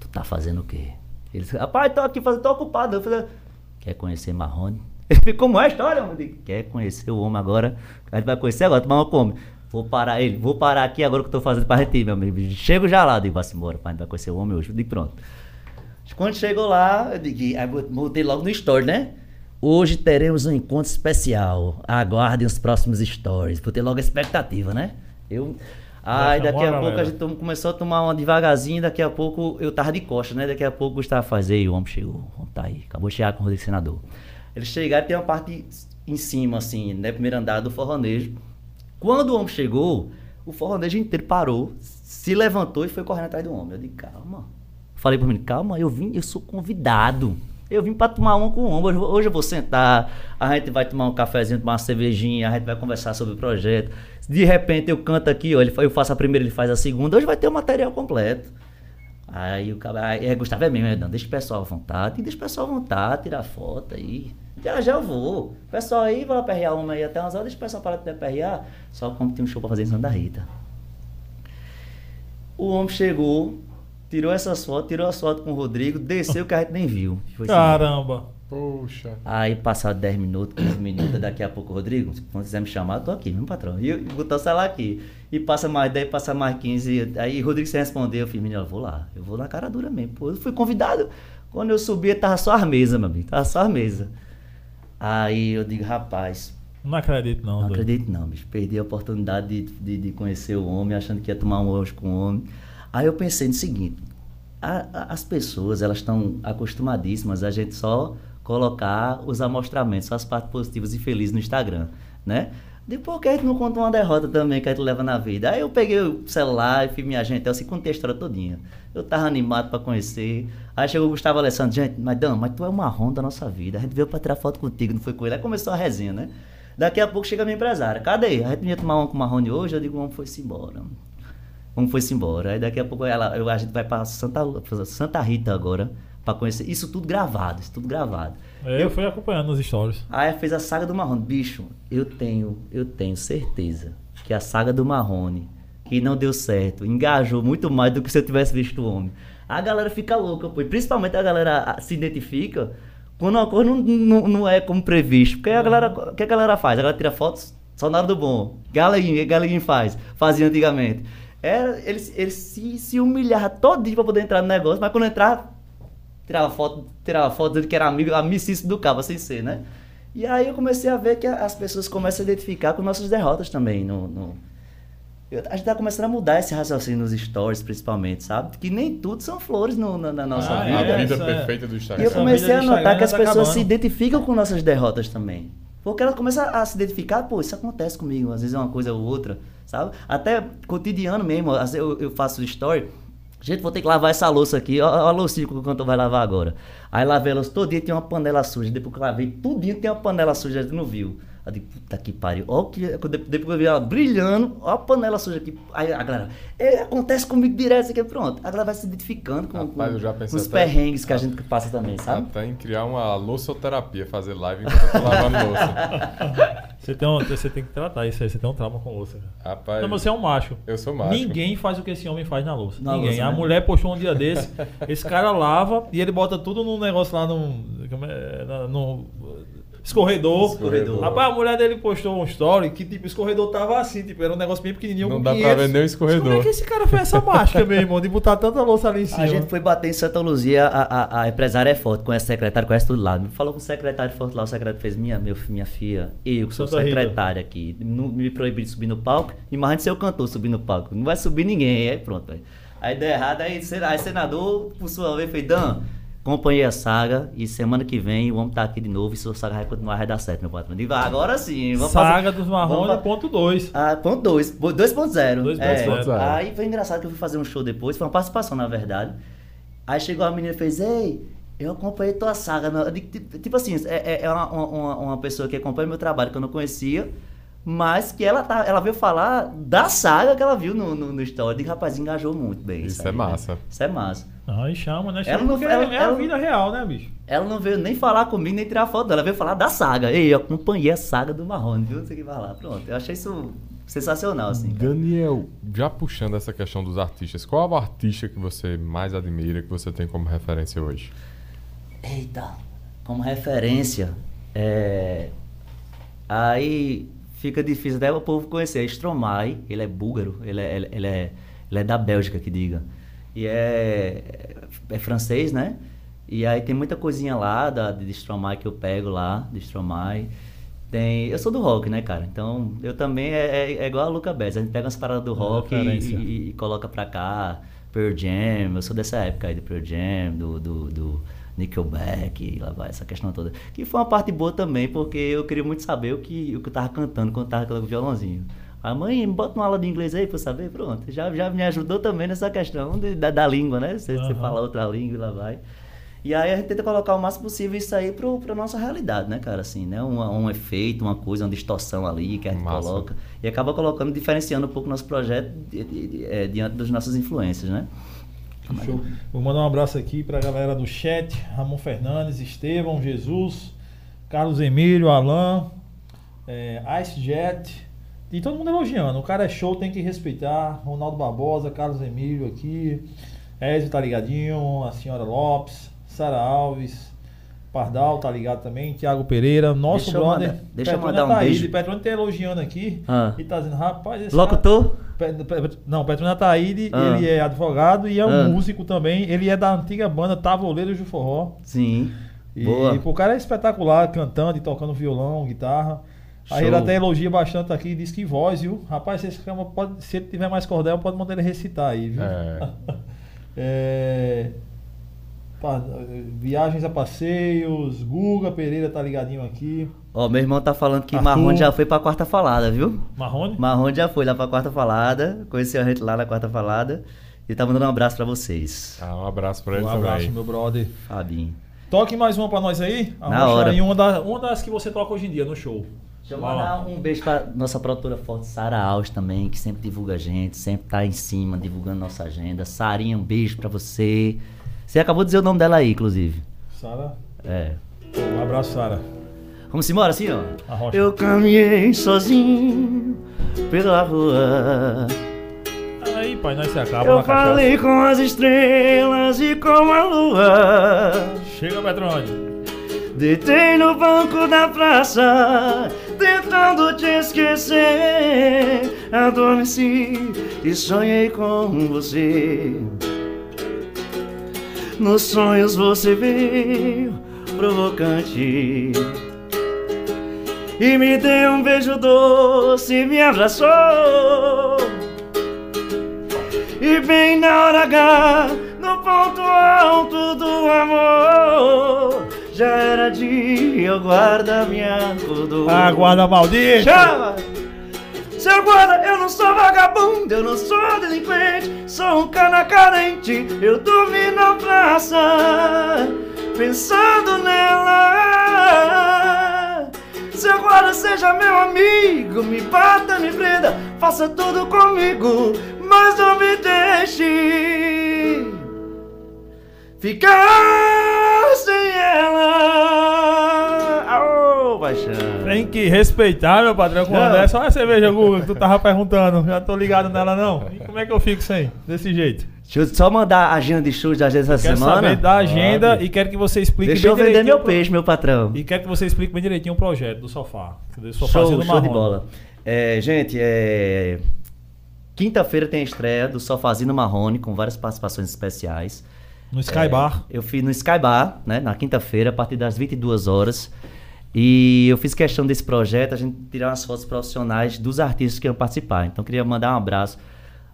tu tá fazendo o quê? Eles, rapaz, tô aqui fazendo, tô ocupado. Eu falei, quer conhecer Marrone? Ele ficou, como é a história? Digo, quer conhecer o homem agora? A gente vai conhecer agora, tomar uma come. Vou parar ele, vou parar aqui agora que eu tô fazendo pra gente ir, meu amigo. Chego já lá, digo, vai-se embora, pai, gente vai conhecer o homem hoje. Eu digo, pronto. Quando chegou lá, eu digo, aí botei logo no story, né? Hoje teremos um encontro especial. Aguardem os próximos stories. Botei logo a expectativa, né? Eu. Aí daqui a a pouco a gente começou a tomar uma devagarzinho, daqui a pouco eu tava de costa, né? Daqui a pouco o Gustavo faz, ei, o homem chegou, o homem tá aí, acabou de chegar com o Senador. Eles chegaram e tem uma parte em cima, assim, né? Primeiro andar do forronejo. Quando o homem chegou, o forronejo inteiro parou, se levantou e foi correndo atrás do homem. Eu disse, calma. Falei pro menino, calma, eu vim, eu sou convidado. Eu vim pra tomar uma com o homem. Hoje, eu vou- sentar, a gente vai tomar um cafezinho, tomar uma cervejinha, a gente vai conversar sobre o projeto. De repente eu canto aqui, ó, ele, eu faço a primeira, ele faz a segunda. Hoje vai ter o material completo. Aí o cara, aí, é, Gustavo é mesmo, é, não, deixa o pessoal à vontade, deixa o pessoal à vontade, tirar foto aí. Já já eu vou. O pessoal aí vai aperrear uma aí até umas horas, deixa o pessoal parar de aperrear. Só como tem um show pra fazer em Santa Rita. O homem chegou, tirou essas fotos, tirou as fotos com o Rodrigo, desceu que a gente nem viu. Foi assim. Caramba. Poxa. Aí passado 10 minutos, 15 minutos, daqui a pouco, Rodrigo, quando quiser me chamar, eu tô aqui, meu patrão. E botar o celular aqui. E passa mais 10, passa mais 15. Aí Rodrigo sem responder, eu fiz, menino, eu vou lá. Eu vou na cara dura mesmo. Pô, eu fui convidado. Quando eu subi, tava só as mesas, meu amigo. Tava só as mesas. Aí eu digo, rapaz, Não acredito, não. não doido. acredito não, bicho. Perdi a oportunidade de, de, de conhecer o homem, achando que ia tomar um hoje com o homem. Aí eu pensei no seguinte, a- a- as pessoas, elas estão acostumadíssimas a gente só colocar os amostramentos, só as partes positivas e felizes no Instagram, né? Depois que a gente não conta uma derrota também que a gente leva na vida. Aí eu peguei o celular e fiz minha gente, eu assim, contei a história todinha. Eu tava animado pra conhecer. Aí chegou o Gustavo Alessandro, gente, mas Dan, mas tu é o marrom da nossa vida. A gente veio pra tirar foto contigo, não foi com ele. Aí começou a resenha, né? Daqui a pouco chega a minha empresária. Cadê? A gente ia tomar uma com o Marrone hoje? Eu digo, homem foi-se embora. Homem foi-se embora. Aí daqui a pouco ela, eu- a gente vai pra Santa, Santa Rita agora pra conhecer. Isso tudo gravado, isso tudo gravado. É, Eu fui acompanhando nos stories. Aí fez a saga do Marrone. Bicho, eu tenho, eu tenho certeza que a saga do Marrone, que não deu certo, engajou muito mais do que se eu tivesse visto o homem. A galera fica louca, pô. Principalmente a galera se identifica quando uma coisa não, não, não é como previsto. Porque a galera, o que a galera faz? A galera tira fotos só na hora do bom. Galeguinho, Galeguinho faz. Fazia antigamente. Era, eles, eles se, se humilhavam todinho pra poder entrar no negócio, mas quando entrar, tirava foto, tirava foto dizendo que era amigo, amicício do cabo, sem ser, né? E aí eu comecei a ver que a- as pessoas começam a identificar com nossas derrotas também. No, no- Eu- a gente tá começando a mudar esse raciocínio nos stories, principalmente, sabe? Que nem tudo são flores no- na, na nossa Ah, vida. a é, vida isso é. perfeita do E Instagram. eu Essa comecei vida a do notar que as tá pessoas acabando. se identificam com nossas derrotas também. Porque elas começam a se identificar, pô, isso acontece comigo, às vezes é uma coisa ou outra, sabe? Até cotidiano mesmo, às vezes eu, eu faço story, gente, vou ter que lavar essa louça aqui, ó a loucinha que o cantor vai lavar agora. Aí lavei a louça todo dia, tem uma panela suja, depois que eu lavei tudinho tem uma panela suja, a gente não viu. Eu digo, puta que pariu, ó que, depois que eu vi ela brilhando, ó a panela suja aqui. Aí a galera, "É, acontece comigo direto, isso aqui, pronto. A galera vai se identificando com, Rapaz, com- com os até- perrengues que a gente passa também, sabe? Até em criar uma louçoterapia, fazer live enquanto eu tô lavando louça. Você tem, um- você tem que tratar isso aí, você tem um trauma com louça. Rapaz, mas você é um macho. eu sou macho. Ninguém faz o que esse homem faz na louça. Na Ninguém. louça, a né? mulher postou um dia desse, esse cara lava e ele bota tudo num negócio lá no. Como é? Na- no escorredor. Escorredor. Rapaz, a mulher dele postou um story que tipo, o escorredor tava assim, tipo, era um negócio bem pequenininho. Não com dá pra 500. ver nem o Mas Como é escorredor. que esse cara fez essa mágica, meu irmão, de botar tanta louça ali em cima? A gente foi bater em Santa Luzia, a, a, a empresária é forte, conhece o secretário, conhece tudo lá. Me falou com o secretário forte lá, o secretário fez, minha, meu, minha filha, eu que sou Santa Rita. secretário aqui, não me proibir de subir no palco, imagina se eu cantor subir no palco, não vai subir ninguém, aí pronto. Aí, aí deu errado, aí, aí senador, por sua vez, fez, Dan, acompanhei a saga e semana que vem o homem tá aqui de novo e sua saga vai continuar, vai dar certo, meu patrão. Digo, "Ah, agora sim, vamos Saga fazer- dos vamos Marrons, fa- ponto 2. ah, ponto 2, 2.0. 2.0. É, aí foi engraçado que eu fui fazer um show depois, foi uma participação na verdade. Aí chegou a menina e fez, ei, eu acompanhei tua saga. Tipo tipo assim, é, é- é uma, uma, uma pessoa que acompanha meu trabalho que eu não conhecia, mas que ela, tá, ela veio falar da saga que ela viu no, no, no story. Digo, rapaz, engajou muito bem. Isso aí, é né? massa. Isso é massa. Aí chama, né? Ela Chama não- porque ela- é a ela- vida real, né, bicho? Ela não veio nem falar comigo, nem tirar foto dela. Ela veio falar da saga. Ei, eu acompanhei a saga do Marrone, viu? Não sei o que vai lá. Pronto, eu achei isso sensacional, assim. cara. Daniel, já puxando essa questão dos artistas, qual é o artista que você mais admira, que você tem como referência hoje? Eita, como referência, é... aí fica difícil até o povo conhecer. Stromae, ele é búlgaro, ele é, ele, é, ele é da Bélgica, que diga. E é, é francês, né? E aí tem muita coisinha lá da, de Stromae que eu pego lá, de Stromae. Tem, eu sou do rock, né, cara? Então eu também é, é, é igual a Luca Bez. A gente pega umas paradas do rock e, e, e, coloca pra cá. Pearl Jam, eu sou dessa época aí do Pearl Jam, do, do, do Nickelback, lá vai essa questão toda. Que foi uma parte boa também, porque eu queria muito saber o que, o que eu tava cantando quando tava com o violãozinho. A mãe, bota uma aula de inglês aí pra eu saber, pronto. Já, já me ajudou também nessa questão de, da, da língua, né? Você, uhum. você fala outra língua e lá vai. E aí a gente tenta colocar o máximo possível isso aí pro, pra nossa realidade, né, cara? Assim, né? Um, um efeito, uma coisa, uma distorção ali que a gente Massa. coloca. E acaba colocando, diferenciando um pouco o nosso projeto di, di, di, é, diante das nossas influências, né? Show. Vou mandar um abraço aqui pra galera do chat. Ramon Fernandes, Estevão, Jesus, Carlos Emílio, Alain, é, Ice Jet. E todo mundo elogiando. O cara é show, tem que respeitar. Ronaldo Barbosa, Carlos Emílio aqui. Ezio tá ligadinho, a senhora Lopes. Sara Alves, Pardal, tá ligado também, Tiago Pereira, nosso deixa brother. Mandar, deixa eu mandar um tá beijo. Petrônio tá elogiando aqui ah. e tá dizendo, rapaz, esse Locutor? Cara, não, Petrônio Ataíde, ah. ele é advogado e é um ah. músico também. Ele é da antiga banda Tavoleiros do Forró. Sim. E, Boa. o cara é espetacular, cantando e tocando violão, guitarra. Show. Aí ele até elogia bastante aqui, diz que voz, viu? Rapaz, se, esse pode, se ele tiver mais cordel, pode mandar ele recitar aí, viu? É. é... Viagens a passeios, Guga Pereira tá ligadinho aqui. Ó, meu irmão tá falando que. Marrone já foi pra quarta falada, viu? Marrone? Marrone já foi lá pra quarta falada, conheceu a gente lá na quarta falada. E tá mandando um abraço pra vocês. Ah, um abraço pra ele um também. Um abraço, meu brother. Fabinho. Toque mais uma pra nós aí. Na hora. Aí uma, da, uma das que você toca hoje em dia no show. Deixa eu mandar um beijo pra nossa produtora forte, Sara Alves também, que sempre divulga a gente, sempre tá em cima, divulgando nossa agenda. Sarinha, um beijo pra você. Você acabou de dizer o nome dela aí, inclusive. Sara? É. Um abraço, Sara. Vamos embora assim, ó. Eu caminhei sozinho pela rua. Aí, pai, nós se acaba Eu falei com as estrelas e com a lua. Chega, Petrônio. Deitei no banco da praça, tentando te esquecer. Adormeci e sonhei com você. Nos sonhos você veio provocante E me deu um beijo doce, me abraçou E bem na hora H, no ponto alto do amor Já era dia, o guarda me acordou Ah, guarda maldito! Chama! Seu guarda, eu não sou vagabundo, eu não sou delinquente, sou um cana carente. Eu dormi na praça, pensando nela. Seu guarda, seja meu amigo, me bata, me prenda, faça tudo comigo, mas não me deixe ficar sem ela paixão. Tem que respeitar, meu patrão, com é Só a cerveja, Google, que tu tava perguntando. Já tô ligado nela, não. E como é que eu fico sem? Desse jeito. Deixa eu só mandar a agenda de shows da agenda essa semana. Saber da agenda e quero que você explique Deixa eu vender meu peixe, meu patrão. E quero que você explique bem direitinho o projeto do sofá. Do show, show de bola. É, gente, é... Quinta-feira tem a estreia do Sofazinho Marrone, com várias participações especiais. No Sky é. Eu fiz no Sky Bar, né, na quinta-feira, a partir das 22 horas. E eu fiz questão desse projeto, a gente tirar umas fotos profissionais dos artistas que iam participar. Então, queria mandar um abraço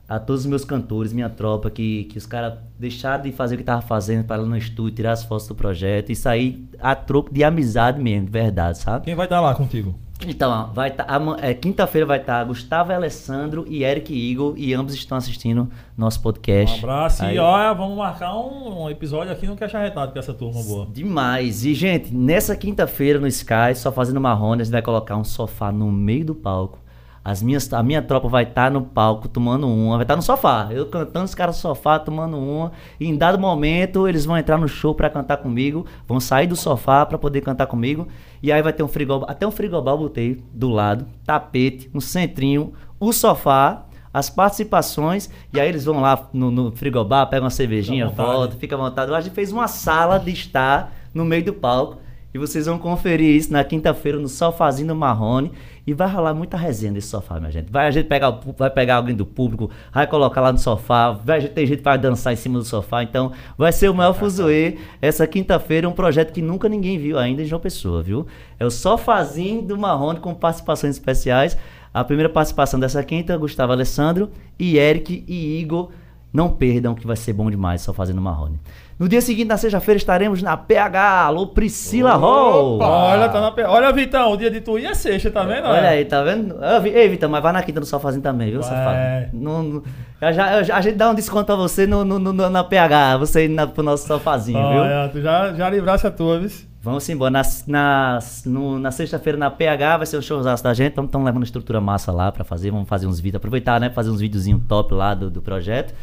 a todos os meus cantores, minha tropa, que, que os caras deixaram de fazer o que estavam fazendo para ir no estúdio, tirar as fotos do projeto e sair a troco de amizade mesmo, de verdade, sabe? Quem vai estar lá contigo? Então, vai tá, é, quinta-feira vai estar Gustavo Alessandro e Eric Eagle, e ambos estão assistindo nosso podcast. Um abraço Aí, e olha, vamos marcar um, um, episódio aqui no Caixa Retado com essa turma boa. Demais. E, gente, nessa quinta-feira no Sky, só fazendo marrone, a gente vai colocar um sofá no meio do palco as minhas, a minha tropa vai estar tá no palco tomando uma, vai estar tá no sofá. Eu cantando, os caras no sofá tomando uma. E em dado momento eles vão entrar no show para cantar comigo, vão sair do sofá para poder cantar comigo. E aí vai ter um frigobar, até um frigobar eu botei do lado, tapete, um centrinho, o sofá, as participações. E aí eles vão lá no, no frigobar, pegam uma cervejinha, volta, fica à vontade. A gente fez uma sala de estar no meio do palco. E vocês vão conferir isso na quinta-feira no Sofazinho do Marrone. E vai rolar muita resenha nesse sofá, minha gente. Vai a gente pegar, vai pegar alguém do público, vai colocar lá no sofá. Vai, tem gente que vai dançar em cima do sofá. Então vai ser o maior fuzuê. Essa quinta-feira um projeto que nunca ninguém viu ainda em João Pessoa, viu? É o Sofazinho do Marrone com participações especiais. A primeira participação dessa quinta, Gustavo Alessandro e Eric e Igor. Não perdam que vai ser bom demais só fazendo Marrone. No dia seguinte, na sexta-feira, estaremos na PH. Alô, Priscila Hall. Olha, tá na pe... Olha, Vitão, o dia de tu ia sexta, tá vendo? Olha aí, tá vendo? Ei, Vitor, mas vai na quinta do sofazinho também, viu, Vai. safado? Não, não- eu já- eu já- a gente dá um desconto pra você no, no- no- na PH, você ir na, pro nosso sofazinho, viu? Olha, tu já, já livrasse a tua, viu? Vamos embora. Na, na, no- na sexta-feira na PH vai ser o showzaço da gente. Estamos levando estrutura massa lá pra fazer. Vamos fazer uns vídeos. Aproveitar, né? Fazer uns videozinhos top lá do, do projeto.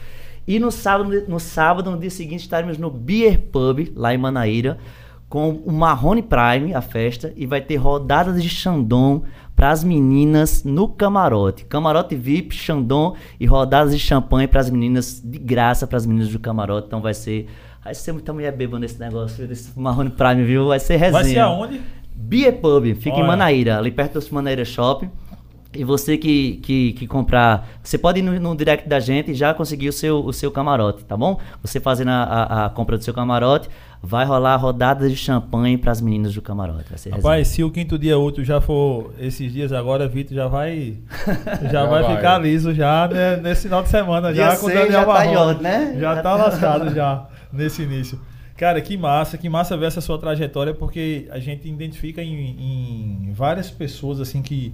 E no sábado, no sábado, no dia seguinte, estaremos no Beer Pub, lá em Manaíra, com o Marrone Prime, a festa. E vai ter rodadas de Xandão para as meninas no camarote. Camarote VIP, Xandão e rodadas de champanhe para as meninas, de graça para as meninas do camarote. Então vai ser. Vai ser muita mulher bêbada nesse negócio, desse Marrone Prime, viu? Vai ser resenha. Vai ser aonde? Beer Pub, fica em Olha. Manaíra, ali perto do Manaíra Shopping. E você que, que, que comprar, você pode ir no, no direct da gente e já conseguir o seu, o seu camarote, tá bom? Você fazendo a, a, a compra do seu camarote, vai rolar rodada de champanhe para as meninas do camarote. Vai ser Rapaz, se o quinto dia útil já for esses dias agora, Vitor já vai. Já, vai, vai. ficar liso já né, nesse final de semana. Dia Já com o Daniel já tá né? Já Já tá tá- lascado já nesse início. Cara, que massa, que massa ver essa sua trajetória, porque a gente identifica em, em várias pessoas assim que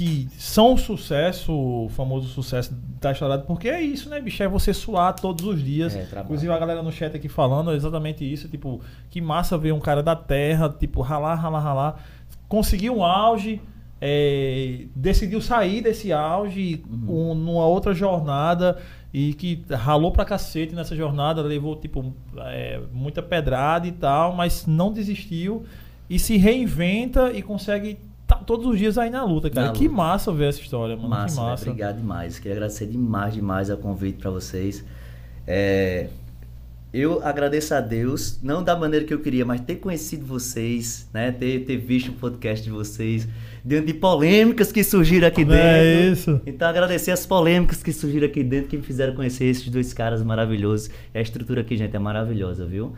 que são um sucesso, o famoso sucesso da estourado, porque é isso, né, bicho? É você suar todos os dias. É. Inclusive a galera no chat aqui falando é exatamente isso, tipo, que massa ver um cara da terra, tipo, ralar, ralar, ralar, conseguiu um auge, é, decidiu sair desse auge Uhum. um- numa outra jornada e que ralou pra cacete nessa jornada, levou, tipo, é, muita pedrada e tal, mas não desistiu e se reinventa e consegue tá todos os dias aí na luta, cara. Na que luta. massa ver essa história, mano. Massa, que massa. obrigado demais. Queria agradecer demais, demais o convite para vocês. É, eu agradeço a Deus, não da maneira que eu queria, mas ter conhecido vocês, né? Ter, ter visto o podcast de vocês, diante de polêmicas que surgiram aqui dentro. É isso. Então agradecer as polêmicas que surgiram aqui dentro, que me fizeram conhecer esses dois caras maravilhosos. E a estrutura aqui, gente, é maravilhosa, viu?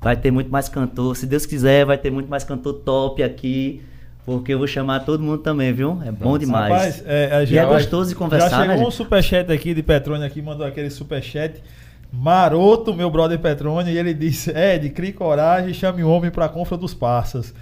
Vai ter muito mais cantor, se Deus quiser, vai ter muito mais cantor top aqui. Porque eu vou chamar todo mundo também, viu? É bom demais. Rapaz, é, a E gente é gostoso de conversar, Já né, chegou um gente? superchat aqui de Petrônio aqui, mandou aquele superchat maroto, meu brother Petrônio, e ele disse, Ed, crie coragem e chame o homem pra Confra dos Passas.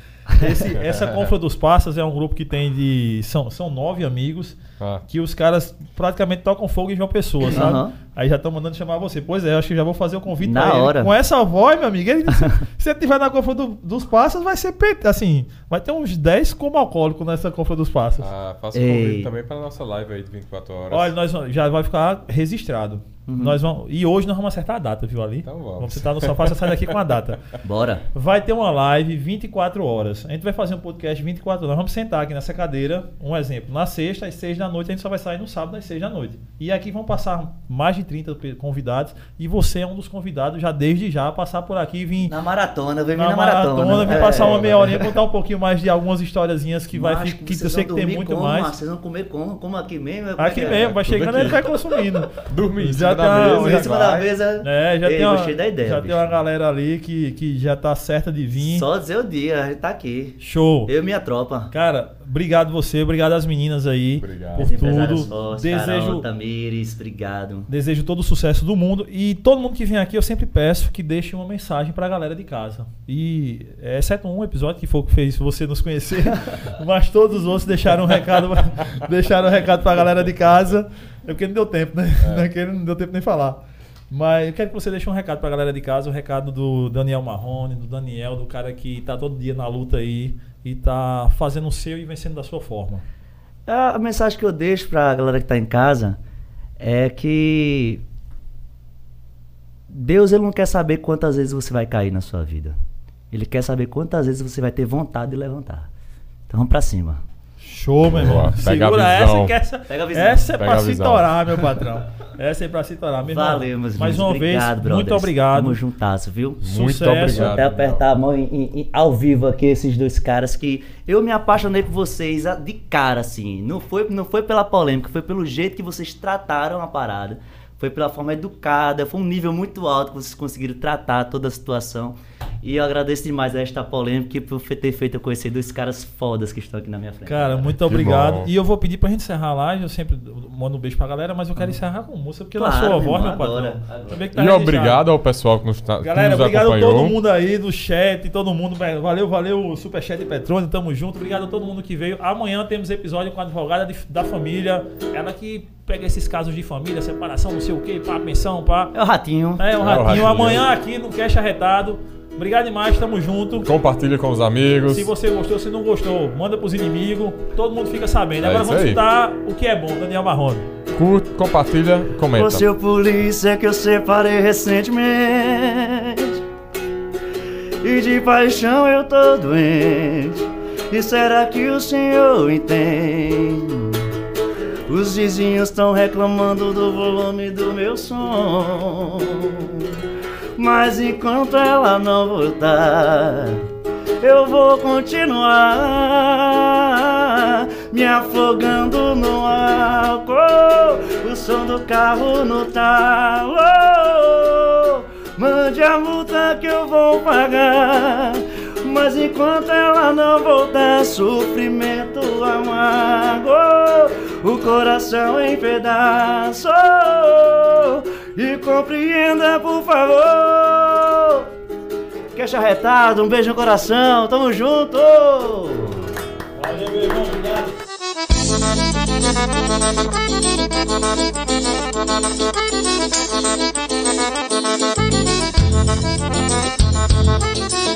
Esse- essa Confra dos Passas é um grupo que tem de... São, são nove amigos, Ah, que os caras praticamente tocam fogo em João Pessoa, sabe? Aham. Aí já estão mandando chamar você. Pois é, eu acho que já vou fazer o convite Na hora. Com essa voz, meu amigo, ele disse, se você tiver na Confra do- dos Passas, vai ser... pe- Assim, vai ter uns 10 como alcoólico nessa Confra dos Passas. ah, faça o convite também pra nossa live aí de 24 horas. Olha, nós já vai ficar registrado. Nós vamos, e hoje nós vamos acertar a data, viu ali? Então vamos. Vamos sentar no sofá, você sai daqui com a data. Bora. Vai ter uma live 24 horas. A gente vai fazer um podcast 24 horas. Nós vamos sentar aqui nessa cadeira, um exemplo, na sexta às 6 da noite, a gente só vai sair no sábado às 6 da noite. E aqui vão passar mais de 30 pe- convidados e você é um dos convidados já desde já a passar por aqui e vir Na maratona, vem na na maratona. maratona, vir É. passar uma meia horinha, contar um pouquinho mais de algumas historiazinhas que vai que eu vocês sei que tem muito como, mais. Marcos? Vocês vão comer como? Como aqui mesmo? Como é Aqui é? mesmo, vai chegando ele vai consumindo. Dormir em Já cima da tá- mesa. Em já- cima da mesa. É, já Ei, tem uma, da ideia. já bicho. tem uma galera ali que, que já tá certa de vir. Só dizer o dia, a gente tá aqui. Show. Eu e minha tropa. Cara, obrigado você, obrigado às meninas aí Obrigado. por Os empresários tudo. sócios, Desejo, Carol, Tamires, obrigado. desejo todo o sucesso do mundo e todo mundo que vem aqui eu sempre peço que deixe uma mensagem pra galera de casa. E exceto um episódio que foi o que fez você nos conhecer, mas todos os outros deixaram um recado, deixaram um recado pra galera de casa. É porque não deu tempo, né? Naquele não deu tempo nem falar. Mas eu quero que você deixe um recado pra galera de casa, o recado do Daniel Marrone, do Daniel, do cara que tá todo dia na luta aí e tá fazendo o seu e vencendo da sua forma. A a mensagem que eu deixo pra galera que tá em casa é que Deus ele não quer saber quantas vezes você vai cair na sua vida. Ele quer saber quantas vezes você vai ter vontade de levantar. Então vamos pra cima. Show, meu irmão. Boa, pega a Segura essa visão. que essa, Pega a visão. essa é Pega pra se torar, meu patrão. Essa é pra se torar, meu irmão. Valeu, meus Mais uma Obrigado, vez, brothers. muito obrigado. Tamo juntasso, viu? Muito Sucesso. obrigado. Até apertar a mão em- em- em- ao vivo aqui, esses dois caras que eu me apaixonei por vocês a- de cara, assim. Não foi, não foi pela polêmica, foi pelo jeito que vocês trataram a parada. Foi pela forma educada, foi um nível muito alto que vocês conseguiram tratar toda a situação. E eu agradeço demais a esta polêmica e por ter feito eu conhecer dois caras fodas que estão aqui na minha frente. Cara, muito Que obrigado. bom. E eu vou pedir pra gente encerrar a live. Eu sempre mando um beijo pra galera, mas eu quero encerrar com música, porque Claro, na sua meu voz, meu. Também que tá E registrado. obrigado ao pessoal que nos, tá, que Galera, nos obrigado a acompanhou. todo mundo aí do chat, todo mundo. Valeu, valeu, o Superchat e Petrônio, tamo junto. Obrigado a todo mundo que veio. Amanhã temos episódio com a advogada de- da família. Ela que pega esses casos de família, separação, não sei o que, pá, pensão, pá. É o ratinho. É, um É o ratinho. ratinho. Amanhã aqui no Cash Arretado. Obrigado demais, tamo junto. Compartilha com os amigos. Se você gostou, se não gostou, manda pros inimigos. Todo mundo fica sabendo. É Agora vamos aí. escutar o que é bom, Daniel Marrone. Curte, compartilha, comenta. O seu polícia que eu separei recentemente E de paixão eu tô doente E será que o senhor entende? Os vizinhos estão reclamando do volume do meu som Mas enquanto ela não voltar eu vou continuar me afogando no álcool, o som do carro no talo. Mande a multa que eu vou pagar. Mas enquanto ela não voltar, sofrimento amargo, o coração em pedaços. E compreenda, por favor. Queixa arretado, um beijo no coração, tamo junto! Valeu, meu irmão. Obrigado. Thank you.